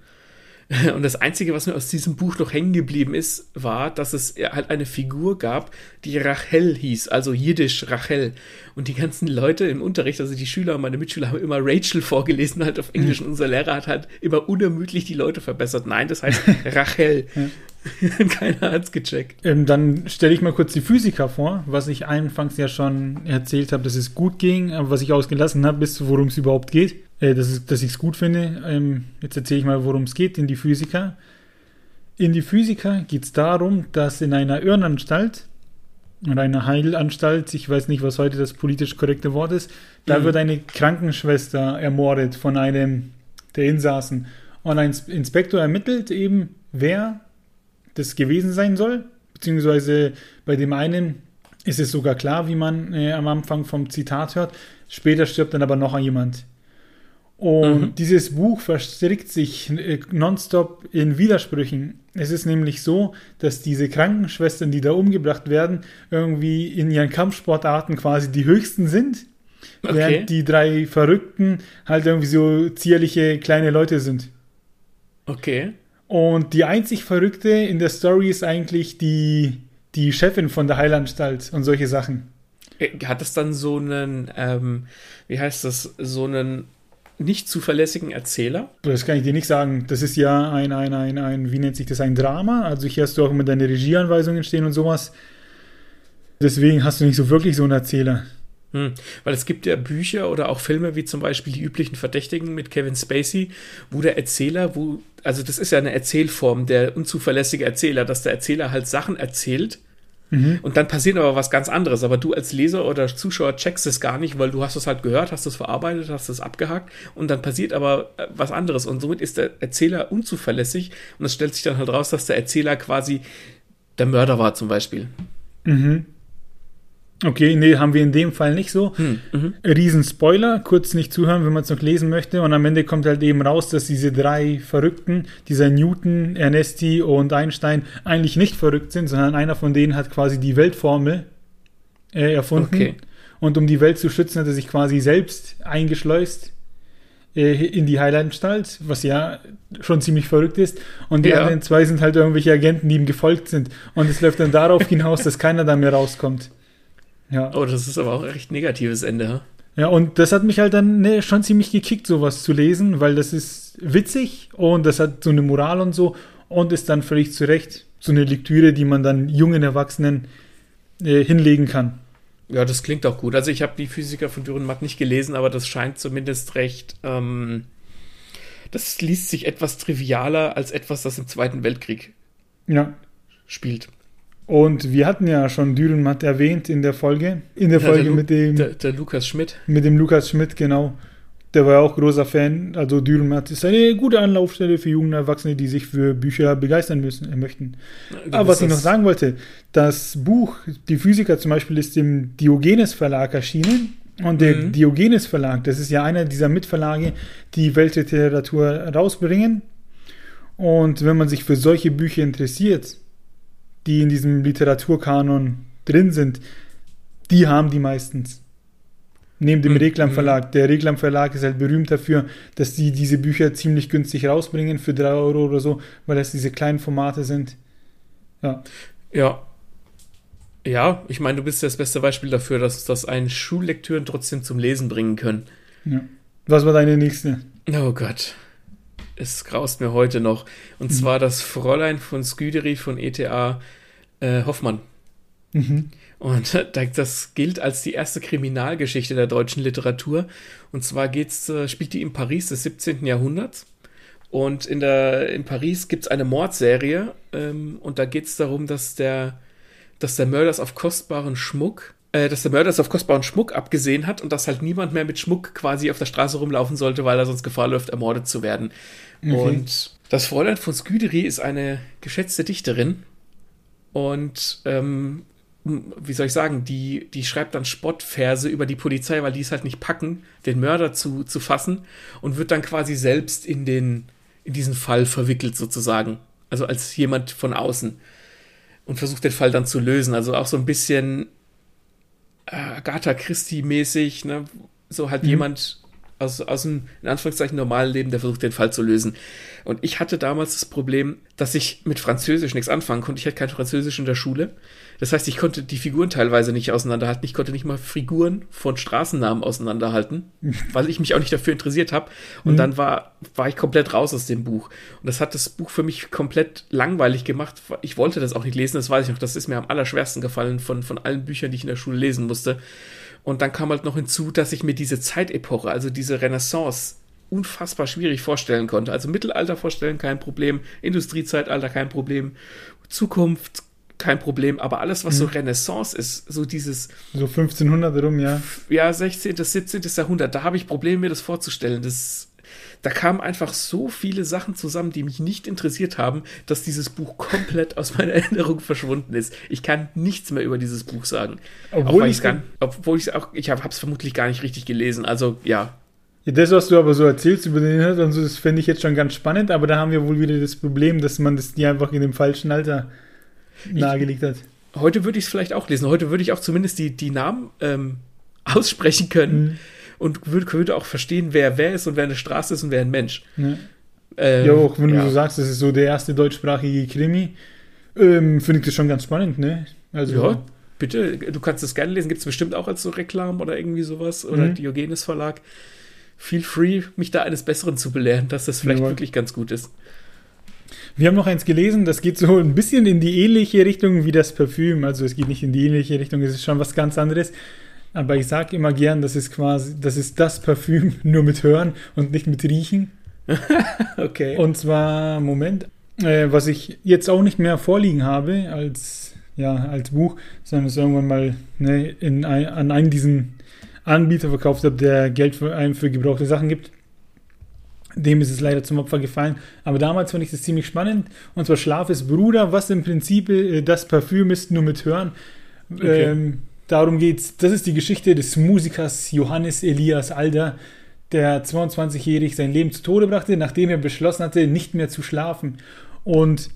Und das Einzige, was mir aus diesem Buch noch hängen geblieben ist, war, dass es halt eine Figur gab, die Rachel hieß, also jiddisch Rachel. Und die ganzen Leute im Unterricht, also die Schüler und meine Mitschüler haben immer Rachel vorgelesen, halt auf Englisch. Und unser Lehrer hat halt immer unermüdlich die Leute verbessert. Nein, das heißt Rachel. Keiner hat's gecheckt. Ähm, dann stelle ich mal kurz die Physiker vor, was ich anfangs ja schon erzählt habe, dass es gut ging, aber was ich ausgelassen habe, ist, worum es überhaupt geht äh, dass, dass ich es gut finde. Ähm, jetzt erzähle ich mal, worum es geht in die Physiker. In die Physiker geht es darum, dass in einer Irrenanstalt oder einer Heilanstalt, ich weiß nicht, was heute das politisch korrekte Wort ist, da mhm. wird eine Krankenschwester ermordet von einem der Insassen. Und ein Inspektor ermittelt eben, wer das gewesen sein soll. Beziehungsweise bei dem einen ist es sogar klar, wie man äh, am Anfang vom Zitat hört. Später stirbt dann aber noch jemand. Und mhm. dieses Buch verstrickt sich äh, nonstop in Widersprüchen. Es ist nämlich so, dass diese Krankenschwestern, die da umgebracht werden, irgendwie in ihren Kampfsportarten quasi die höchsten sind, okay. während die drei Verrückten halt irgendwie so zierliche kleine Leute sind. Okay. Und die einzig Verrückte in der Story ist eigentlich die, die Chefin von der Heilanstalt und solche Sachen. Äh, hat es dann so einen, ähm, wie heißt das, so einen nicht zuverlässigen Erzähler? Das kann ich dir nicht sagen. Das ist ja ein, ein, ein, ein wie nennt sich das, ein Drama. Also hier hast du auch immer deine Regieanweisungen stehen und sowas. Deswegen hast du nicht so wirklich so einen Erzähler. Hm. Weil es gibt ja Bücher oder auch Filme wie zum Beispiel Die üblichen Verdächtigen mit Kevin Spacey, wo der Erzähler, wo, also das ist ja eine Erzählform, der unzuverlässige Erzähler, dass der Erzähler halt Sachen erzählt, Mhm. Und dann passiert aber was ganz anderes. Aber du als Leser oder Zuschauer checkst es gar nicht, weil du hast es halt gehört, hast es verarbeitet, hast es abgehakt und dann passiert aber äh, was anderes. Und somit ist der Erzähler unzuverlässig und es stellt sich dann halt raus, dass der Erzähler quasi der Mörder war zum Beispiel. Mhm. Okay, nee, haben wir in dem Fall nicht so. Hm, mhm. Riesenspoiler, kurz nicht zuhören, wenn man es noch lesen möchte. Und am Ende kommt halt eben raus, dass diese drei Verrückten, dieser Newton, Ernesti und Einstein, eigentlich nicht verrückt sind, sondern einer von denen hat quasi die Weltformel äh, erfunden. Okay. Und um die Welt zu schützen, hat er sich quasi selbst eingeschleust äh, in die Heilanstalt, was ja schon ziemlich verrückt ist. Und die ja. anderen zwei sind halt irgendwelche Agenten, die ihm gefolgt sind. Und es läuft dann darauf hinaus, dass keiner da mehr rauskommt. Ja. Oh, das ist aber auch ein recht negatives Ende? Ja, und das hat mich halt dann ne, schon ziemlich gekickt, sowas zu lesen, weil das ist witzig und das hat so eine Moral und so und ist dann völlig zu Recht so eine Lektüre, die man dann jungen Erwachsenen äh, hinlegen kann. Ja, das klingt auch gut. Also ich habe die Physiker von Dürrenmatt nicht gelesen, aber das scheint zumindest recht. Ähm, das liest sich etwas trivialer als etwas, das im Zweiten Weltkrieg ja. spielt. Und wir hatten ja schon Dürrenmatt erwähnt in der Folge. In der ja, Folge der mit dem. Der, der, Lukas Schmidt. Mit dem Lukas Schmidt, genau. Der war ja auch großer Fan. Also Dürrenmatt ist eine gute Anlaufstelle für junge Erwachsene, die sich für Bücher begeistern müssen, äh, möchten. Ja, Aber was ich noch sagen wollte, das Buch, die Physiker zum Beispiel, ist im Diogenes Verlag erschienen. Und der mhm. Diogenes Verlag, das ist ja einer dieser Mitverlage, die Weltliteratur rausbringen. Und wenn man sich für solche Bücher interessiert, die in diesem Literaturkanon drin sind, die haben die meistens. Neben dem mhm. Reklam Verlag. Der Reklam Verlag ist halt berühmt dafür, dass die diese Bücher ziemlich günstig rausbringen für 3 Euro oder so, weil das diese kleinen Formate sind. Ja. Ja. Ja, ich meine, du bist das beste Beispiel dafür, dass das einen Schullektüren trotzdem zum Lesen bringen können. Ja. Was war deine nächste? Oh Gott es graust mir heute noch. Und mhm. zwar das Fräulein von Sküderi von ETA äh, Hoffmann. Mhm. Und das gilt als die erste Kriminalgeschichte der deutschen Literatur. Und zwar geht's, äh, spielt die in Paris des 17. Jahrhunderts. Und in, der, in Paris gibt es eine Mordserie. Ähm, und da geht es darum, dass der, dass der Mörder auf kostbaren Schmuck äh, dass der Mörder es auf kostbaren Schmuck abgesehen hat und dass halt niemand mehr mit Schmuck quasi auf der Straße rumlaufen sollte, weil er sonst Gefahr läuft, ermordet zu werden. Okay. Und das Fräulein von Sküderi ist eine geschätzte Dichterin und ähm, wie soll ich sagen, die, die schreibt dann Spottverse über die Polizei, weil die es halt nicht packen, den Mörder zu, zu fassen und wird dann quasi selbst in den, in diesen Fall verwickelt sozusagen. Also als jemand von außen und versucht den Fall dann zu lösen. Also auch so ein bisschen äh, Agatha Christie-mäßig, ne? So halt mhm. jemand aus, aus dem, in Anführungszeichen, normalen Leben, der versucht, den Fall zu lösen. Und ich hatte damals das Problem, dass ich mit Französisch nichts anfangen konnte. Ich hatte kein Französisch in der Schule. Das heißt, ich konnte die Figuren teilweise nicht auseinanderhalten. Ich konnte nicht mal Figuren von Straßennamen auseinanderhalten, weil ich mich auch nicht dafür interessiert habe. Und mhm. dann war, war ich komplett raus aus dem Buch. Und das hat das Buch für mich komplett langweilig gemacht. Ich wollte das auch nicht lesen, das weiß ich noch. Das ist mir am allerschwersten gefallen von, von allen Büchern, die ich in der Schule lesen musste. Und dann kam halt noch hinzu, dass ich mir diese Zeitepoche, also diese Renaissance, unfassbar schwierig vorstellen konnte. Also Mittelalter vorstellen, kein Problem. Industriezeitalter, kein Problem. Zukunft, kein Problem. Aber alles, was mhm. so Renaissance ist, so dieses. So 1500 rum, ja. Ja, 16., 17. Jahrhundert, da habe ich Probleme, mir das vorzustellen. Das da kamen einfach so viele Sachen zusammen, die mich nicht interessiert haben, dass dieses Buch komplett aus meiner Erinnerung verschwunden ist. Ich kann nichts mehr über dieses Buch sagen. Obwohl ich es obwohl ich auch, ich habe es vermutlich gar nicht richtig gelesen. Also ja. ja. Das, was du aber so erzählst über den Inhalt und so, das fände ich jetzt schon ganz spannend, aber da haben wir wohl wieder das Problem, dass man das nie einfach in dem falschen Alter nahegelegt hat. Heute würde ich es vielleicht auch lesen. Heute würde ich auch zumindest die, die Namen ähm, aussprechen können. Mhm und würde, würde auch verstehen, wer wer ist und wer eine Straße ist und wer ein Mensch. Ja, ähm, ja auch wenn ja. du so sagst, das ist so der erste deutschsprachige Krimi, ähm, finde ich das schon ganz spannend, ne? Also, ja, bitte, du kannst das gerne lesen. Gibt es bestimmt auch als so Reklam oder irgendwie sowas oder mhm. Diogenes Verlag. Feel free, mich da eines Besseren zu belehren, dass das vielleicht Jawohl. wirklich ganz gut ist. Wir haben noch eins gelesen, das geht so ein bisschen in die ähnliche Richtung wie das Parfüm. Also es geht nicht in die ähnliche Richtung, es ist schon was ganz anderes. Aber ich sage immer gern, das ist quasi, das ist das Parfüm nur mit Hören und nicht mit Riechen. okay. Und zwar, Moment, äh, was ich jetzt auch nicht mehr vorliegen habe als ja, als Buch, sondern es irgendwann mal ne, in an einen diesen Anbieter verkauft habe, der Geld für einen für gebrauchte Sachen gibt. Dem ist es leider zum Opfer gefallen. Aber damals fand ich das ziemlich spannend. Und zwar Schlaf ist Bruder, was im Prinzip äh, das Parfüm ist, nur mit Hören. Okay. Ähm, darum geht's. Das ist die Geschichte des Musikers Johannes Elias Alder, der 22-jährig sein Leben zu Tode brachte, nachdem er beschlossen hatte, nicht mehr zu schlafen. Und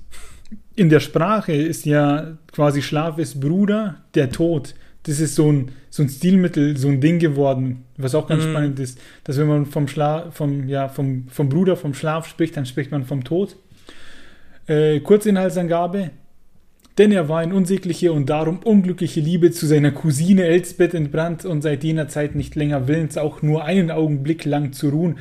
in der Sprache ist ja quasi Schlaf ist Bruder, der Tod. Das ist so ein, so ein Stilmittel, so ein Ding geworden, was auch ganz mm. spannend ist, dass wenn man vom Schlaf, vom, ja, vom, vom Bruder, vom Schlaf spricht, dann spricht man vom Tod. Äh, Kurzinhaltsangabe, denn er war in unsägliche und darum unglückliche Liebe zu seiner Cousine Elsbeth entbrannt und seit jener Zeit nicht länger willens, auch nur einen Augenblick lang zu ruhen,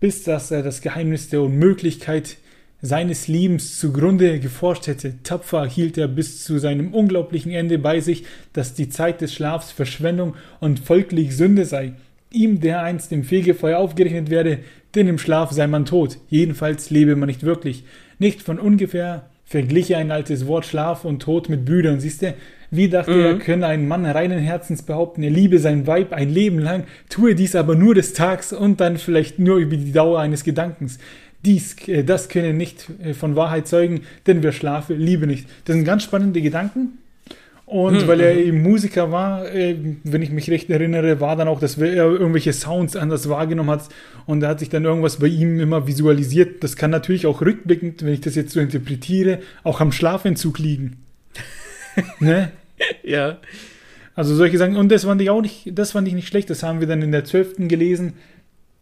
bis dass er das Geheimnis der Unmöglichkeit seines Lebens zugrunde geforscht hätte. Tapfer hielt er bis zu seinem unglaublichen Ende bei sich, dass die Zeit des Schlafs Verschwendung und folglich Sünde sei. Ihm, der einst im Fegefeuer aufgerechnet werde, denn im Schlaf sei man tot, jedenfalls lebe man nicht wirklich. Nicht von ungefähr vergliche ein altes Wort Schlaf und Tod mit Brüdern. Siehst du, wie dachte mhm. er, könne ein Mann reinen Herzens behaupten, er liebe sein Weib ein Leben lang, tue dies aber nur des Tags und dann vielleicht nur über die Dauer eines Gedankens. Dies, äh, das könne nicht äh, von Wahrheit zeugen, denn wer schlafe, liebe nicht. Das sind ganz spannende Gedanken. Und mhm. weil er eben Musiker war, äh, wenn ich mich recht erinnere, war dann auch, dass er irgendwelche Sounds anders wahrgenommen hat. Und er hat sich dann irgendwas bei ihm immer visualisiert. Das kann natürlich auch rückblickend, wenn ich das jetzt so interpretiere, auch am Schlafentzug liegen. ne? Ja. Also solche Sachen. Und das fand ich auch nicht, das fand ich nicht schlecht. Das haben wir dann in der 12. gelesen.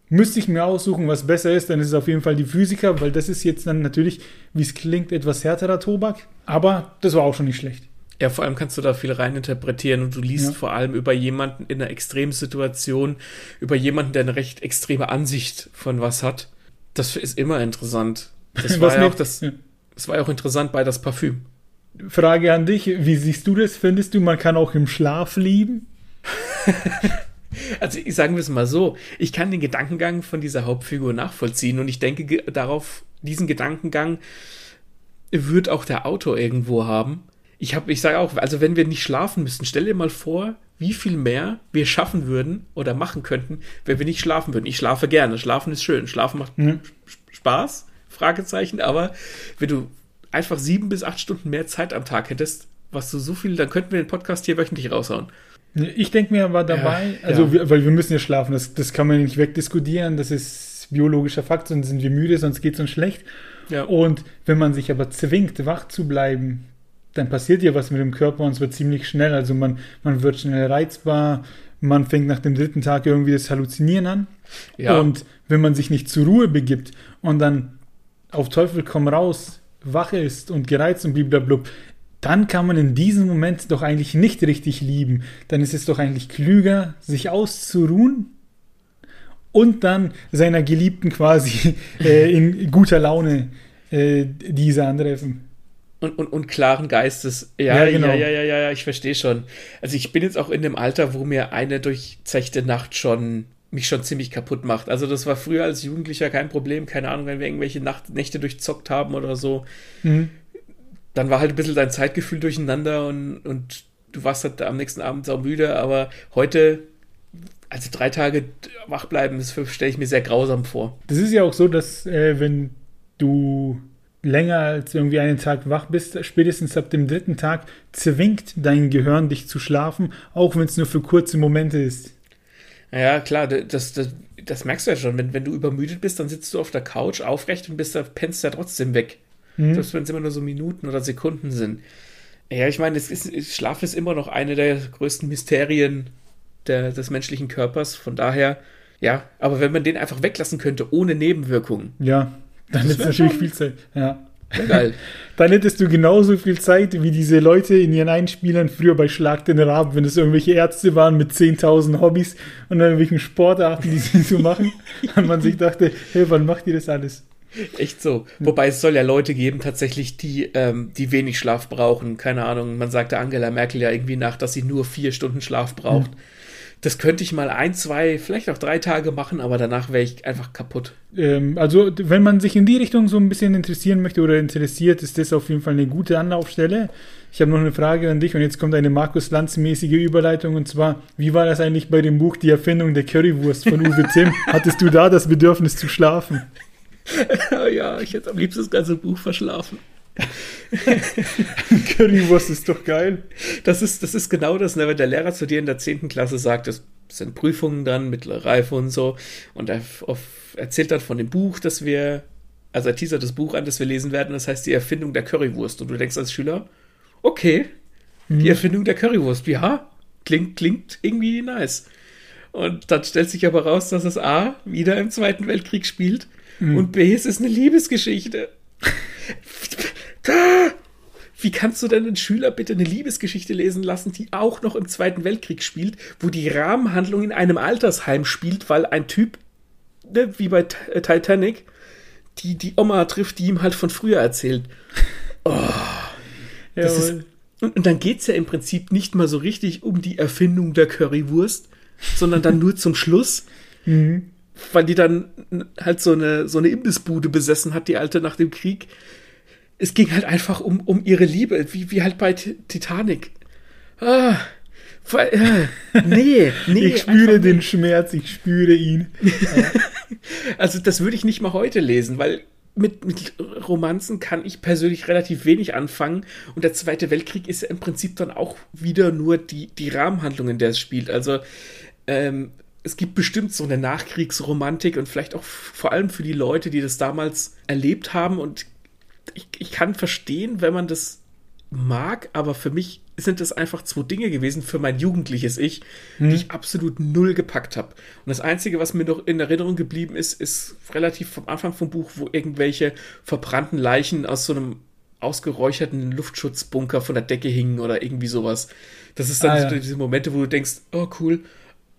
Müsste ich mir aussuchen, was besser ist, dann ist es auf jeden Fall die Physiker, weil das ist jetzt dann natürlich, wie es klingt, etwas härterer Tobak. Aber das war auch schon nicht schlecht. Ja, vor allem kannst du da viel reininterpretieren und du liest ja. vor allem über jemanden in einer extremen Situation, über jemanden, der eine recht extreme Ansicht von was hat. Das ist immer interessant. Das war ja auch das, das war ja auch interessant bei das Parfüm. Frage an dich, wie siehst du das? Findest du, man kann auch im Schlaf lieben? also ich sagen wir es mal so, ich kann den Gedankengang von dieser Hauptfigur nachvollziehen und ich denke darauf, diesen Gedankengang wird auch der Autor irgendwo haben ich habe, ich sage auch, also wenn wir nicht schlafen müssten, stell dir mal vor, wie viel mehr wir schaffen würden oder machen könnten, wenn wir nicht schlafen würden. Ich schlafe gerne. Schlafen ist schön. Schlafen macht mhm. Spaß. Fragezeichen. Aber wenn du einfach sieben bis acht Stunden mehr Zeit am Tag hättest, was du so viel, dann könnten wir den Podcast hier wöchentlich raushauen. Ich denke mir aber dabei, ja, also ja. Wir, weil wir müssen ja schlafen, das, das kann man nicht wegdiskutieren, das ist biologischer Fakt, sonst sind wir müde, sonst geht es uns schlecht. Ja. Und wenn man sich aber zwingt, wach zu bleiben, dann passiert ja was mit dem Körper und es wird ziemlich schnell. Also man, man wird schnell reizbar, man fängt nach dem dritten Tag irgendwie das Halluzinieren an. Ja. Und wenn man sich nicht zur Ruhe begibt und dann auf Teufel komm raus, wach ist und gereizt und blablabla, dann kann man in diesem Moment doch eigentlich nicht richtig lieben. Dann ist es doch eigentlich klüger, sich auszuruhen und dann seiner Geliebten quasi äh, in guter Laune äh, diese antreffen und, und, und klaren Geistes. Ja, ja, genau. ja, ja, ja, ja, ja, ich verstehe schon. Also ich bin jetzt auch in dem Alter, wo mir eine durchzechte Nacht schon mich schon ziemlich kaputt macht. Also das war früher als Jugendlicher kein Problem, keine Ahnung, wenn wir irgendwelche Nacht, Nächte durchzockt haben oder so. Mhm. Dann war halt ein bisschen dein Zeitgefühl durcheinander und, und du warst halt am nächsten Abend sau müde, aber heute, also drei Tage wach bleiben, das stelle ich mir sehr grausam vor. Das ist ja auch so, dass äh, wenn du länger als irgendwie einen Tag wach bist, spätestens ab dem dritten Tag zwingt dein Gehirn dich zu schlafen, auch wenn es nur für kurze Momente ist. Ja, klar, das, das, das merkst du ja schon. Wenn, wenn du übermüdet bist, dann sitzt du auf der Couch aufrecht und bist da, pennst ja trotzdem weg. Mhm. Selbst wenn es immer nur so Minuten oder Sekunden sind. Ja, ich meine, ist, Schlaf ist immer noch eine der größten Mysterien der, des menschlichen Körpers. Von daher, ja, aber wenn man den einfach weglassen könnte, ohne Nebenwirkungen. Ja, dann hättest du natürlich viel Zeit. Ja. Geil. Dann hättest du genauso viel Zeit wie diese Leute in ihren Einspielern früher bei Schlag den Raben, wenn es irgendwelche Ärzte waren mit 10.000 Hobbys und irgendwelchen Sportarten, die sie so machen. und man sich dachte, hey, wann macht ihr das alles? Echt so. Wobei es soll ja Leute geben, tatsächlich, die, ähm, die wenig Schlaf brauchen. Keine Ahnung, man sagte Angela Merkel ja irgendwie nach, dass sie nur vier Stunden Schlaf braucht. Mhm das könnte ich mal ein, zwei, vielleicht auch drei Tage machen, aber danach wäre ich einfach kaputt. Ähm, also, wenn man sich in die Richtung so ein bisschen interessieren möchte oder interessiert, ist das auf jeden Fall eine gute Anlaufstelle. Ich habe noch eine Frage an dich und jetzt kommt eine Markus Lanz-mäßige Überleitung und zwar, wie war das eigentlich bei dem Buch Die Erfindung der Currywurst von Uwe Timm? Hattest du da das Bedürfnis zu schlafen? ja, ich hätte am liebsten das ganze Buch verschlafen. Currywurst ist doch geil. Das ist, das ist genau das, ne? wenn der Lehrer zu dir in der 10. Klasse sagt, es sind Prüfungen dann, mittlere Reife und so, und er erzählt dann von dem Buch, das wir, also er teasert das Buch an, das wir lesen werden, das heißt die Erfindung der Currywurst. Und du denkst als Schüler, okay, mhm. die Erfindung der Currywurst, ja, klingt, klingt irgendwie nice. Und dann stellt sich aber raus, dass es A, wieder im Zweiten Weltkrieg spielt mhm. und B, es ist eine Liebesgeschichte. Wie kannst du denn einen Schüler bitte eine Liebesgeschichte lesen lassen, die auch noch im Zweiten Weltkrieg spielt, wo die Rahmenhandlung in einem Altersheim spielt, weil ein Typ, ne, wie bei äh, Titanic, die, die Oma trifft, die ihm halt von früher erzählt. Oh, das ist, und, und dann geht es ja im Prinzip nicht mal so richtig um die Erfindung der Currywurst, sondern dann nur zum Schluss. Mhm. Weil die dann halt so eine, so eine Imbissbude besessen hat, die alte nach dem Krieg es ging halt einfach um, um ihre Liebe, wie, wie halt bei Titanic. Ah, äh, nee, nee. Ich spüre den Schmerz, ich spüre ihn. also das würde ich nicht mal heute lesen, weil mit, mit Romanzen kann ich persönlich relativ wenig anfangen. Und der Zweite Weltkrieg ist ja im Prinzip dann auch wieder nur die, die Rahmenhandlung, in der es spielt. Also ähm, es gibt bestimmt so eine Nachkriegsromantik und vielleicht auch vor allem für die Leute, die das damals erlebt haben und ich, ich kann verstehen, wenn man das mag, aber für mich sind das einfach zwei Dinge gewesen für mein jugendliches Ich, hm. die ich absolut null gepackt habe. Und das Einzige, was mir noch in Erinnerung geblieben ist, ist relativ vom Anfang vom Buch, wo irgendwelche verbrannten Leichen aus so einem ausgeräucherten Luftschutzbunker von der Decke hingen oder irgendwie sowas. Das ist dann ah, ja. diese Momente, wo du denkst, oh cool,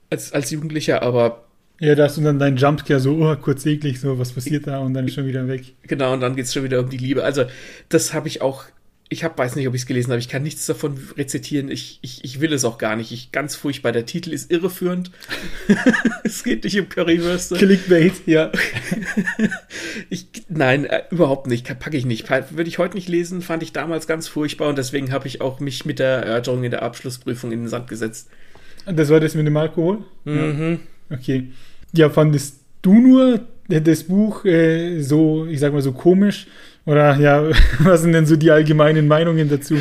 als, als Jugendlicher, aber ja, da hast du dann deinen Jumpscare so oh, kurz eklig, so was passiert da und dann ist schon wieder weg. Genau, und dann geht es schon wieder um die Liebe. Also, das habe ich auch, ich hab, weiß nicht, ob ich es gelesen habe, ich kann nichts davon rezitieren, ich, ich, ich will es auch gar nicht. Ich, ganz furchtbar, der Titel ist irreführend. es geht nicht um Currywürste. Clickbait, ja. ich, nein, äh, überhaupt nicht, packe ich nicht. Würde ich heute nicht lesen, fand ich damals ganz furchtbar und deswegen habe ich auch mich mit der Erörterung in der Abschlussprüfung in den Sand gesetzt. Das war das mit dem Alkohol? Mhm. Ja. Okay. Ja, fandest du nur das Buch äh, so, ich sag mal so komisch? Oder ja, was sind denn so die allgemeinen Meinungen dazu?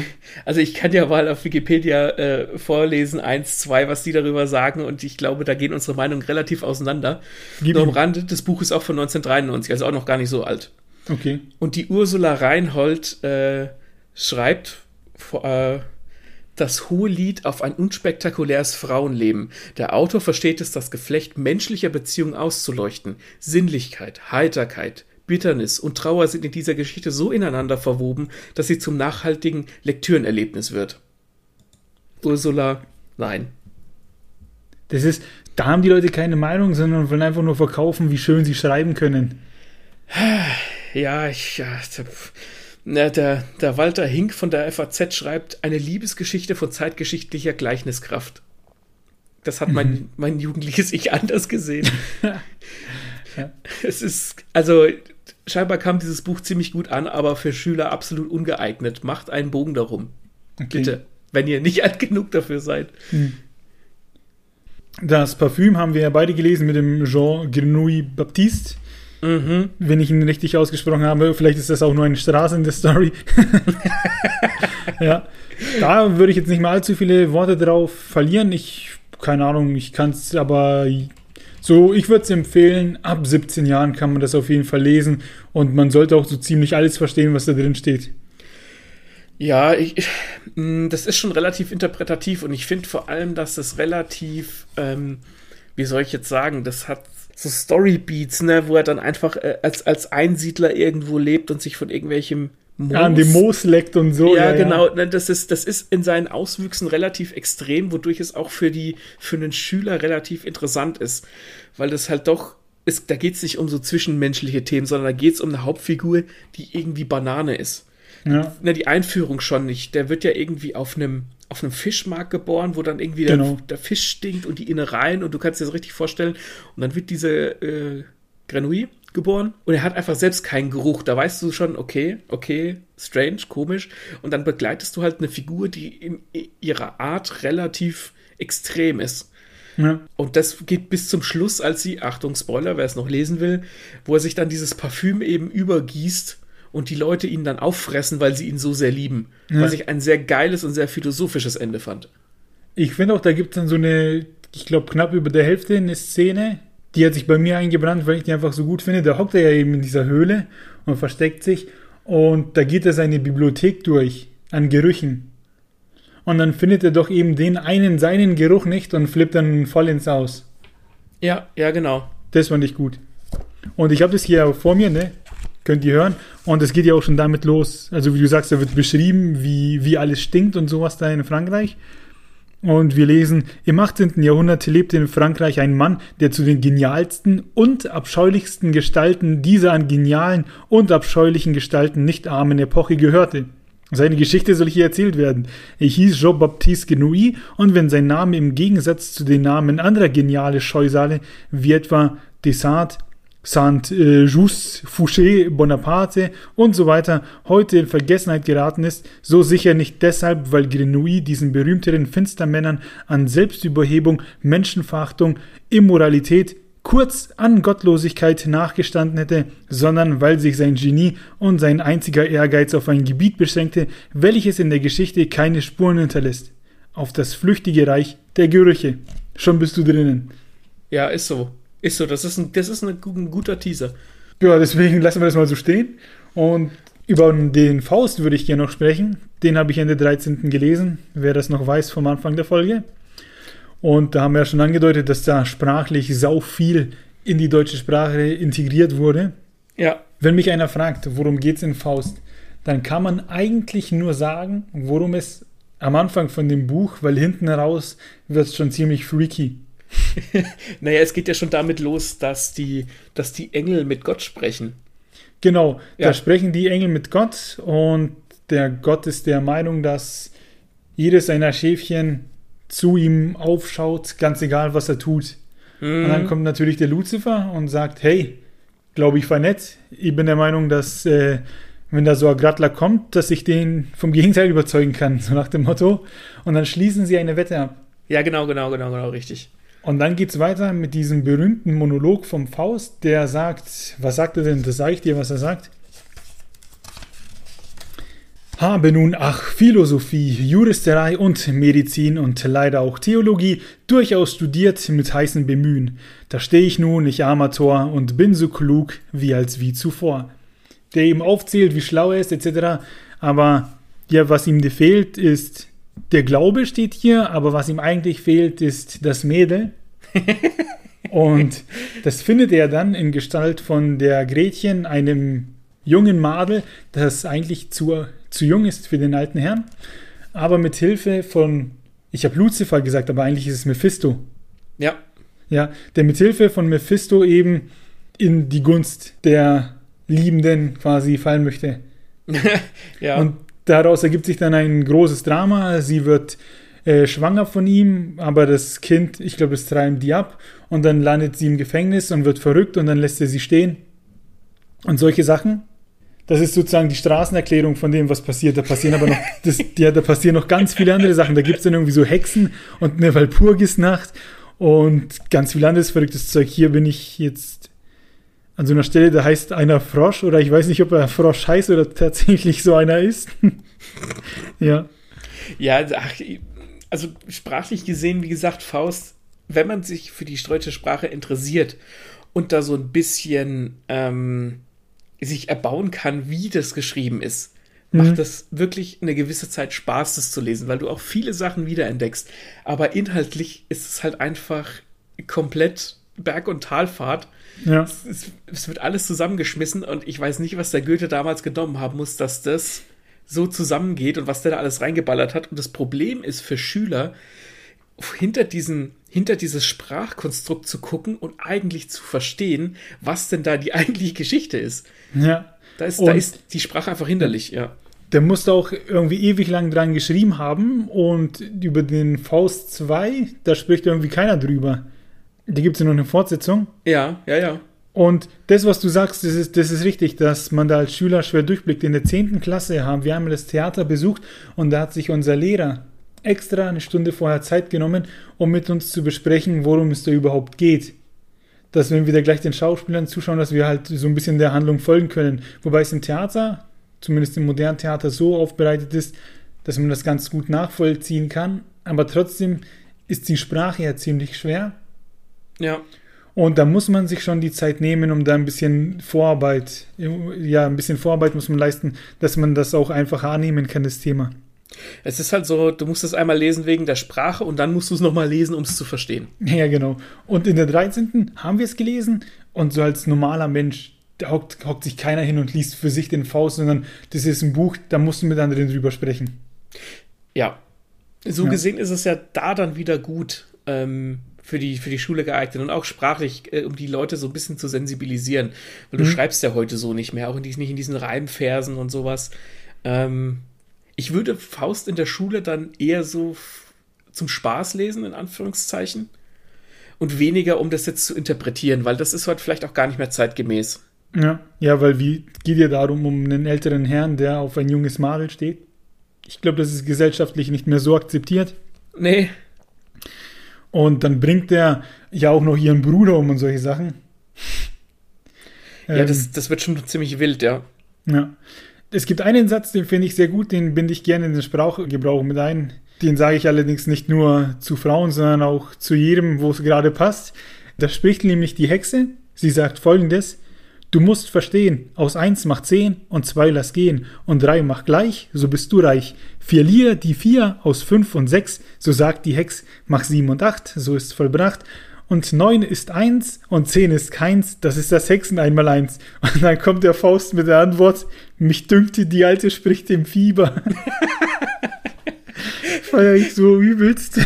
Also ich kann ja mal auf Wikipedia äh, vorlesen, eins, zwei, was die darüber sagen und ich glaube, da gehen unsere Meinungen relativ auseinander. Gib Nur am Rande, das Buch ist auch von 1993, also auch noch gar nicht so alt. Okay. Und die Ursula Reinhold äh, schreibt äh, das hohe Lied auf ein unspektakuläres Frauenleben. Der Autor versteht es, das Geflecht menschlicher Beziehungen auszuleuchten. Sinnlichkeit, Heiterkeit, Bitternis und Trauer sind in dieser Geschichte so ineinander verwoben, dass sie zum nachhaltigen Lektürenerlebnis wird. Ursula, nein. Das ist, da haben die Leute keine Meinung, sondern wollen einfach nur verkaufen, wie schön sie schreiben können. Ja, ich, ja, na, der, der Walter Hink von der FAZ schreibt, eine Liebesgeschichte von zeitgeschichtlicher Gleichniskraft. Das hat mein, mhm. mein jugendliches Ich anders gesehen. ja. Es ist, also scheinbar kam dieses Buch ziemlich gut an, aber für Schüler absolut ungeeignet. Macht einen Bogen darum. Okay. Bitte, wenn ihr nicht alt genug dafür seid. Hm. Das Parfüm haben wir ja beide gelesen mit dem Jean Grenouille Baptiste. Mhm. Wenn ich ihn richtig ausgesprochen habe. Vielleicht ist das auch nur eine Straße in der Story. ja. Da würde ich jetzt nicht mal allzu viele Worte drauf verlieren. Ich, keine Ahnung, ich kann es aber so, ich würde es empfehlen, ab 17 Jahren kann man das auf jeden Fall lesen und man sollte auch so ziemlich alles verstehen, was da drin steht. Ja, ich, mm, das ist schon relativ interpretativ und ich finde vor allem, dass das relativ, ähm, wie soll ich jetzt sagen, das hat so Storybeats, ne, wo er dann einfach äh, als, als Einsiedler irgendwo lebt und sich von irgendwelchem Moos, ja, an dem Moos leckt und so. Ja, ja genau. Ja. Das, ist, das ist in seinen Auswüchsen relativ extrem, wodurch es auch für, die, für einen Schüler relativ interessant ist. Weil das halt doch, ist, da geht es nicht um so zwischenmenschliche Themen, sondern da geht es um eine Hauptfigur, die irgendwie Banane ist. Ja. Na, die Einführung schon nicht. Der wird ja irgendwie auf einem auf einem Fischmarkt geboren, wo dann irgendwie Genau. der, der Fisch stinkt und die Innereien und du kannst dir das richtig vorstellen. Und dann wird diese äh, Grenouille geboren und er hat einfach selbst keinen Geruch. Da weißt du schon, okay, okay, strange, komisch. Und dann begleitest du halt eine Figur, die in ihrer Art relativ extrem ist. Ja. Und das geht bis zum Schluss, als sie, Achtung, Spoiler, wer es noch lesen will, wo er sich dann dieses Parfüm eben übergießt und die Leute ihn dann auffressen, weil sie ihn so sehr lieben. Ja. Was ich ein sehr geiles und sehr philosophisches Ende fand. Ich finde auch, da gibt es dann so eine, ich glaube, knapp über der Hälfte eine Szene, die hat sich bei mir eingebrannt, weil ich die einfach so gut finde. Da hockt er ja eben in dieser Höhle und versteckt sich und da geht er seine Bibliothek durch an Gerüchen. Und dann findet er doch eben den einen seinen Geruch nicht und flippt dann voll ins Aus. Ja, ja, genau. Das fand ich gut. Und ich habe das hier vor mir, ne? Könnt ihr hören. Und es geht ja auch schon damit los. Also wie du sagst, da wird beschrieben, wie, wie alles stinkt und sowas da in Frankreich. Und wir lesen, im 18. Jahrhundert lebte in Frankreich ein Mann, der zu den genialsten und abscheulichsten Gestalten dieser an genialen und abscheulichen Gestalten nicht armen Epoche gehörte. Seine Geschichte soll hier erzählt werden. Er hieß Jean-Baptiste Genouilly und wenn sein Name im Gegensatz zu den Namen anderer geniale Scheusale wie etwa Desart, Saint-Just, Fouché, Bonaparte und so weiter heute in Vergessenheit geraten ist, so sicher nicht deshalb, weil Grenouille diesen berühmteren Finstermännern an Selbstüberhebung, Menschenverachtung, Immoralität, kurz an Gottlosigkeit nachgestanden hätte, sondern weil sich sein Genie und sein einziger Ehrgeiz auf ein Gebiet beschränkte, welches in der Geschichte keine Spuren hinterlässt. Auf das flüchtige Reich der Gerüche. Schon bist du drinnen. Ja, ist so. Ist so. Das ist ein, das ist ein, ein guter Teaser. Ja, deswegen lassen wir das mal so stehen. Und über den Faust würde ich gerne noch sprechen. Den habe ich Ende 13. gelesen, wer das noch weiß vom Anfang der Folge. Und da haben wir ja schon angedeutet, dass da sprachlich sau viel in die deutsche Sprache integriert wurde. Ja. Wenn mich einer fragt, worum geht's in Faust, dann kann man eigentlich nur sagen, worum es am Anfang von dem Buch, weil hinten raus wird es schon ziemlich freaky. Naja, es geht ja schon damit los, dass die, dass die Engel mit Gott sprechen. Genau, Ja. da sprechen die Engel mit Gott und der Gott ist der Meinung, dass jedes seiner Schäfchen zu ihm aufschaut, ganz egal, was er tut. Und dann kommt natürlich der Luzifer und sagt, hey, glaube ich war nett. Ich bin der Meinung, dass äh, wenn da so ein Grattler kommt, dass ich den vom Gegenteil überzeugen kann, so nach dem Motto. Und dann schließen sie eine Wette ab. Ja, genau, genau, genau, genau, richtig. Und dann geht's weiter mit diesem berühmten Monolog vom Faust, der sagt, was sagt er denn? Das sage ich dir, was er sagt. Habe nun, ach, Philosophie, Juristerei und Medizin und leider auch Theologie durchaus studiert mit heißem Bemühen. Da stehe ich nun, ich armer Tor, und bin so klug wie als wie zuvor. Der ihm aufzählt, wie schlau er ist, etc. Aber ja, was ihm fehlt, ist der Glaube steht hier, aber was ihm eigentlich fehlt, ist das Mädel. Und das findet er dann in Gestalt von der Gretchen, einem jungen Madel, das eigentlich zu, zu jung ist für den alten Herrn. Aber mit Hilfe von, ich habe Lucifer gesagt, aber eigentlich ist es Mephisto. Ja. Ja, der mit Hilfe von Mephisto eben in die Gunst der Liebenden quasi fallen möchte. ja. Und daraus ergibt sich dann ein großes Drama. Sie wird äh, schwanger von ihm, aber das Kind, ich glaube, das treiben die ab. Und dann landet sie im Gefängnis und wird verrückt und dann lässt er sie stehen. Und solche Sachen. Das ist sozusagen die Straßenerklärung von dem, was passiert. Da passieren aber noch, das, ja, da passieren noch ganz viele andere Sachen. Da gibt es dann irgendwie so Hexen und eine Walpurgisnacht und ganz viel anderes verrücktes Zeug. Hier bin ich jetzt an so einer Stelle, da heißt einer Frosch oder ich weiß nicht, ob er Frosch heißt oder tatsächlich so einer ist. ja. Ja, ach, also sprachlich gesehen, wie gesagt, Faust, wenn man sich für die deutsche Sprache interessiert und da so ein bisschen ähm, sich erbauen kann, wie das geschrieben ist, Mhm. macht das wirklich eine gewisse Zeit Spaß, das zu lesen, weil du auch viele Sachen wiederentdeckst. Aber inhaltlich ist es halt einfach komplett Berg- und Talfahrt. Ja. Es, es, es wird alles zusammengeschmissen und ich weiß nicht, was der Goethe damals genommen haben muss, dass das so zusammengeht und was der da alles reingeballert hat. Und das Problem ist für Schüler, hinter diesen, hinter dieses Sprachkonstrukt zu gucken und eigentlich zu verstehen, was denn da die eigentliche Geschichte ist. Ja. Da ist, Und- da ist die Sprache einfach hinderlich, ja. der musste auch irgendwie ewig lang dran geschrieben haben und über den Faust 2, da spricht irgendwie keiner drüber. Da gibt es ja noch eine Fortsetzung. Ja, ja, ja. Und das, was du sagst, das ist, das ist richtig, dass man da als Schüler schwer durchblickt. In der 10. Klasse haben wir einmal das Theater besucht und da hat sich unser Lehrer extra eine Stunde vorher Zeit genommen, um mit uns zu besprechen, worum es da überhaupt geht. Dass wenn wir da gleich den Schauspielern zuschauen, dass wir halt so ein bisschen der Handlung folgen können. Wobei es im Theater zumindest im modernen Theater, so aufbereitet ist, dass man das ganz gut nachvollziehen kann. Aber trotzdem ist die Sprache ja ziemlich schwer. Ja. Und da muss man sich schon die Zeit nehmen, um da ein bisschen Vorarbeit, ja, ein bisschen Vorarbeit muss man leisten, dass man das auch einfach annehmen kann, das Thema. Es ist halt so, du musst es einmal lesen wegen der Sprache und dann musst du es nochmal lesen, um es zu verstehen. Ja, genau. Und in der 13. haben wir es gelesen und so als normaler Mensch da hockt, hockt sich keiner hin und liest für sich den Faust, sondern das ist ein Buch, da musst du mit anderen drüber sprechen. Ja. So ja. gesehen ist es ja da dann wieder gut ähm, für, die, für die Schule geeignet und auch sprachlich, äh, um die Leute so ein bisschen zu sensibilisieren. Weil du mhm. schreibst ja heute so nicht mehr, auch in diesen, nicht in diesen Reimversen und sowas. Ähm, ich würde Faust in der Schule dann eher so zum Spaß lesen, in Anführungszeichen. Und weniger, um das jetzt zu interpretieren, weil das ist heute vielleicht auch gar nicht mehr zeitgemäß. Ja, ja, weil wie geht ja darum um einen älteren Herrn, der auf ein junges Madel steht? Ich glaube, das ist gesellschaftlich nicht mehr so akzeptiert. Nee. Und dann bringt er ja auch noch ihren Bruder um und solche Sachen. Ja, ähm, das, das wird schon ziemlich wild, ja. Ja. Es gibt einen Satz, den finde ich sehr gut, den binde ich gerne in den Sprachgebrauch mit ein. Den sage ich allerdings nicht nur zu Frauen, sondern auch zu jedem, wo es gerade passt. Da spricht nämlich die Hexe. Sie sagt folgendes: Du musst verstehen, aus eins macht zehn und zwei lass gehen und drei macht gleich, so bist du reich. Vier Lier, die vier, aus fünf und sechs, so sagt die Hex, mach sieben und acht, so ist vollbracht. Und neun ist eins und zehn ist keins, das ist das Hexen einmal eins. Und dann kommt der Faust mit der Antwort, mich dünkte, die Alte spricht im Fieber. Feier ich so übelst.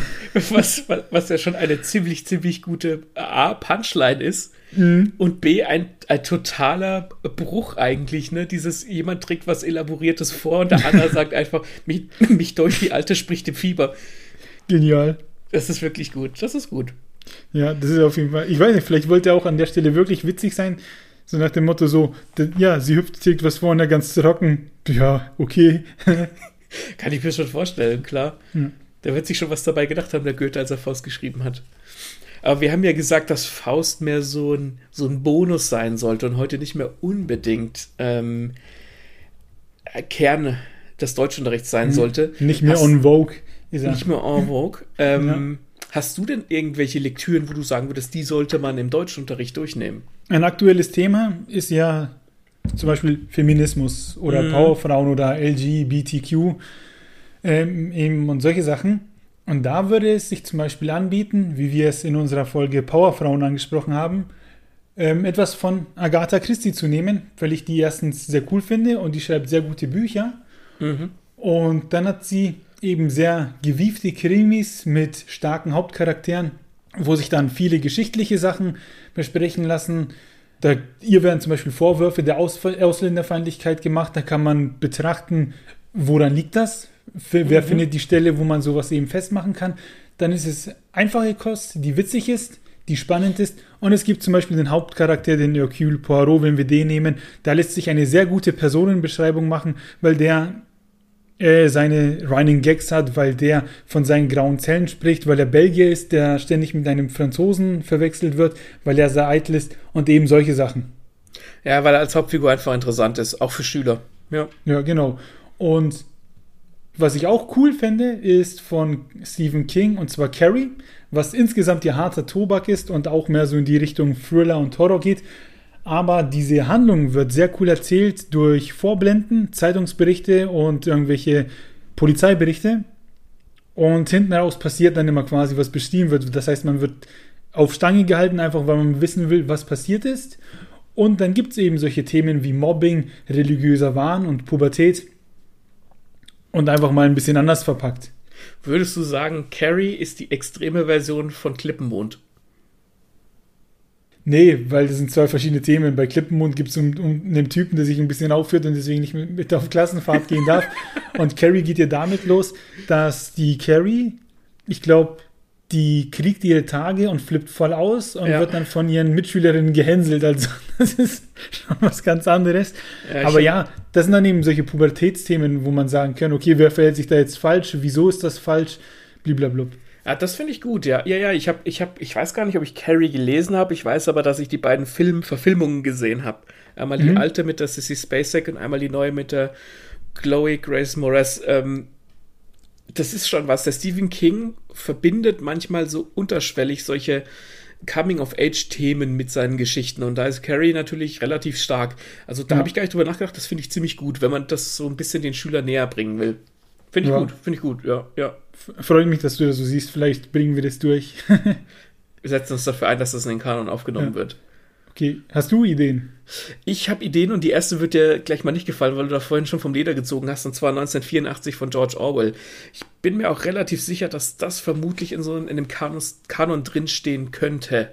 Was, was ja schon eine ziemlich, ziemlich gute A, Punchline ist Mhm. Und B, ein, ein totaler Bruch eigentlich, ne? Dieses, jemand trägt was Elaboriertes vor und der andere sagt einfach, mich, mich durch die Alte spricht im Fieber. Genial. Das ist wirklich gut. Das ist gut. Ja, das ist auf jeden Fall. Ich weiß nicht, vielleicht wollte er auch an der Stelle wirklich witzig sein. So nach dem Motto so, ja, sie hüpft, trägt was vor und der ganz trocken. Ja, okay. Kann ich mir schon vorstellen, klar. Hm. Der wird sich schon was dabei gedacht haben, der Goethe, als er Faust geschrieben hat. Aber wir haben ja gesagt, dass Faust mehr so ein, so ein Bonus sein sollte und heute nicht mehr unbedingt ähm, Kern des Deutschunterrichts sein hm, sollte. Nicht mehr hast, en vogue. Nicht mehr en vogue. Ähm, ja. Hast du denn irgendwelche Lektüren, wo du sagen würdest, die sollte man im Deutschunterricht durchnehmen? Ein aktuelles Thema ist ja zum Beispiel Feminismus oder mhm. Powerfrauen oder LGBTQ ähm, eben und solche Sachen. Und da würde es sich zum Beispiel anbieten, wie wir es in unserer Folge Powerfrauen angesprochen haben, ähm, etwas von Agatha Christie zu nehmen, weil ich die erstens sehr cool finde und die schreibt sehr gute Bücher. Mhm. Und dann hat sie eben sehr gewiefte Krimis mit starken Hauptcharakteren, wo sich dann viele geschichtliche Sachen besprechen lassen. Da, ihr werden zum Beispiel Vorwürfe der Aus Ausländerfeindlichkeit gemacht. Da kann man betrachten, woran liegt das? Für, wer mhm. findet die Stelle, wo man sowas eben festmachen kann? Dann ist es einfache Kost, die witzig ist, die spannend ist. Und es gibt zum Beispiel den Hauptcharakter, den Hercule Poirot, wenn wir den nehmen. Da lässt sich eine sehr gute Personenbeschreibung machen, weil der äh, seine Running Gags hat, weil der von seinen grauen Zellen spricht, weil er Belgier ist, der ständig mit einem Franzosen verwechselt wird, weil er sehr eitel ist und eben solche Sachen. Ja, weil er als Hauptfigur einfach interessant ist, auch für Schüler. Ja, ja genau. Und was ich auch cool fände, ist von Stephen King und zwar Carrie, was insgesamt ja harter Tobak ist und auch mehr so in die Richtung Thriller und Horror geht. Aber diese Handlung wird sehr cool erzählt durch Vorblenden, Zeitungsberichte und irgendwelche Polizeiberichte. Und hinten raus passiert dann immer quasi, was beschrieben wird. Das heißt, man wird auf Stange gehalten, einfach weil man wissen will, was passiert ist. Und dann gibt es eben solche Themen wie Mobbing, religiöser Wahn und Pubertät und einfach mal ein bisschen anders verpackt. Würdest du sagen, Carrie ist die extreme Version von Klippenmond? Nee, weil das sind zwei verschiedene Themen. Bei Klippenmund gibt es um, um einen Typen, der sich ein bisschen aufführt und deswegen nicht mit, auf Klassenfahrt gehen darf. und Carrie geht ja damit los, dass die Carrie, ich glaube, die kriegt ihre Tage und flippt voll aus und ja. wird dann von ihren Mitschülerinnen gehänselt. Also das ist schon was ganz anderes. Ja, Aber ja, das sind dann eben solche Pubertätsthemen, wo man sagen kann, okay, wer verhält sich da jetzt falsch? Wieso ist das falsch? Blablabla. Ja, das finde ich gut, ja. Ja, ja, ich habe, ich habe, ich weiß gar nicht, ob ich Carrie gelesen habe. Ich weiß aber, dass ich die beiden Film-Verfilmungen gesehen habe. Einmal mhm. die alte mit der Sissy Spacek und einmal die neue mit der Chloe Grace Moretz. Ähm, das ist schon was. Der Stephen King verbindet manchmal so unterschwellig solche Coming-of-Age-Themen mit seinen Geschichten. Und da ist Carrie natürlich relativ stark. Also da ja. habe ich gar nicht drüber nachgedacht. Das finde ich ziemlich gut, wenn man das so ein bisschen den Schüler näher bringen will. Finde ich ja. gut, finde ich gut, ja, ja. Freut mich, dass du das so siehst. Vielleicht bringen wir das durch. wir setzen uns dafür ein, dass das in den Kanon aufgenommen ja. wird. Okay, hast du Ideen? Ich habe Ideen und die erste wird dir gleich mal nicht gefallen, weil du da vorhin schon vom Leder gezogen hast, und zwar 1984 von George Orwell. Ich bin mir auch relativ sicher, dass das vermutlich in so in dem Kanon, Kanon drinstehen könnte.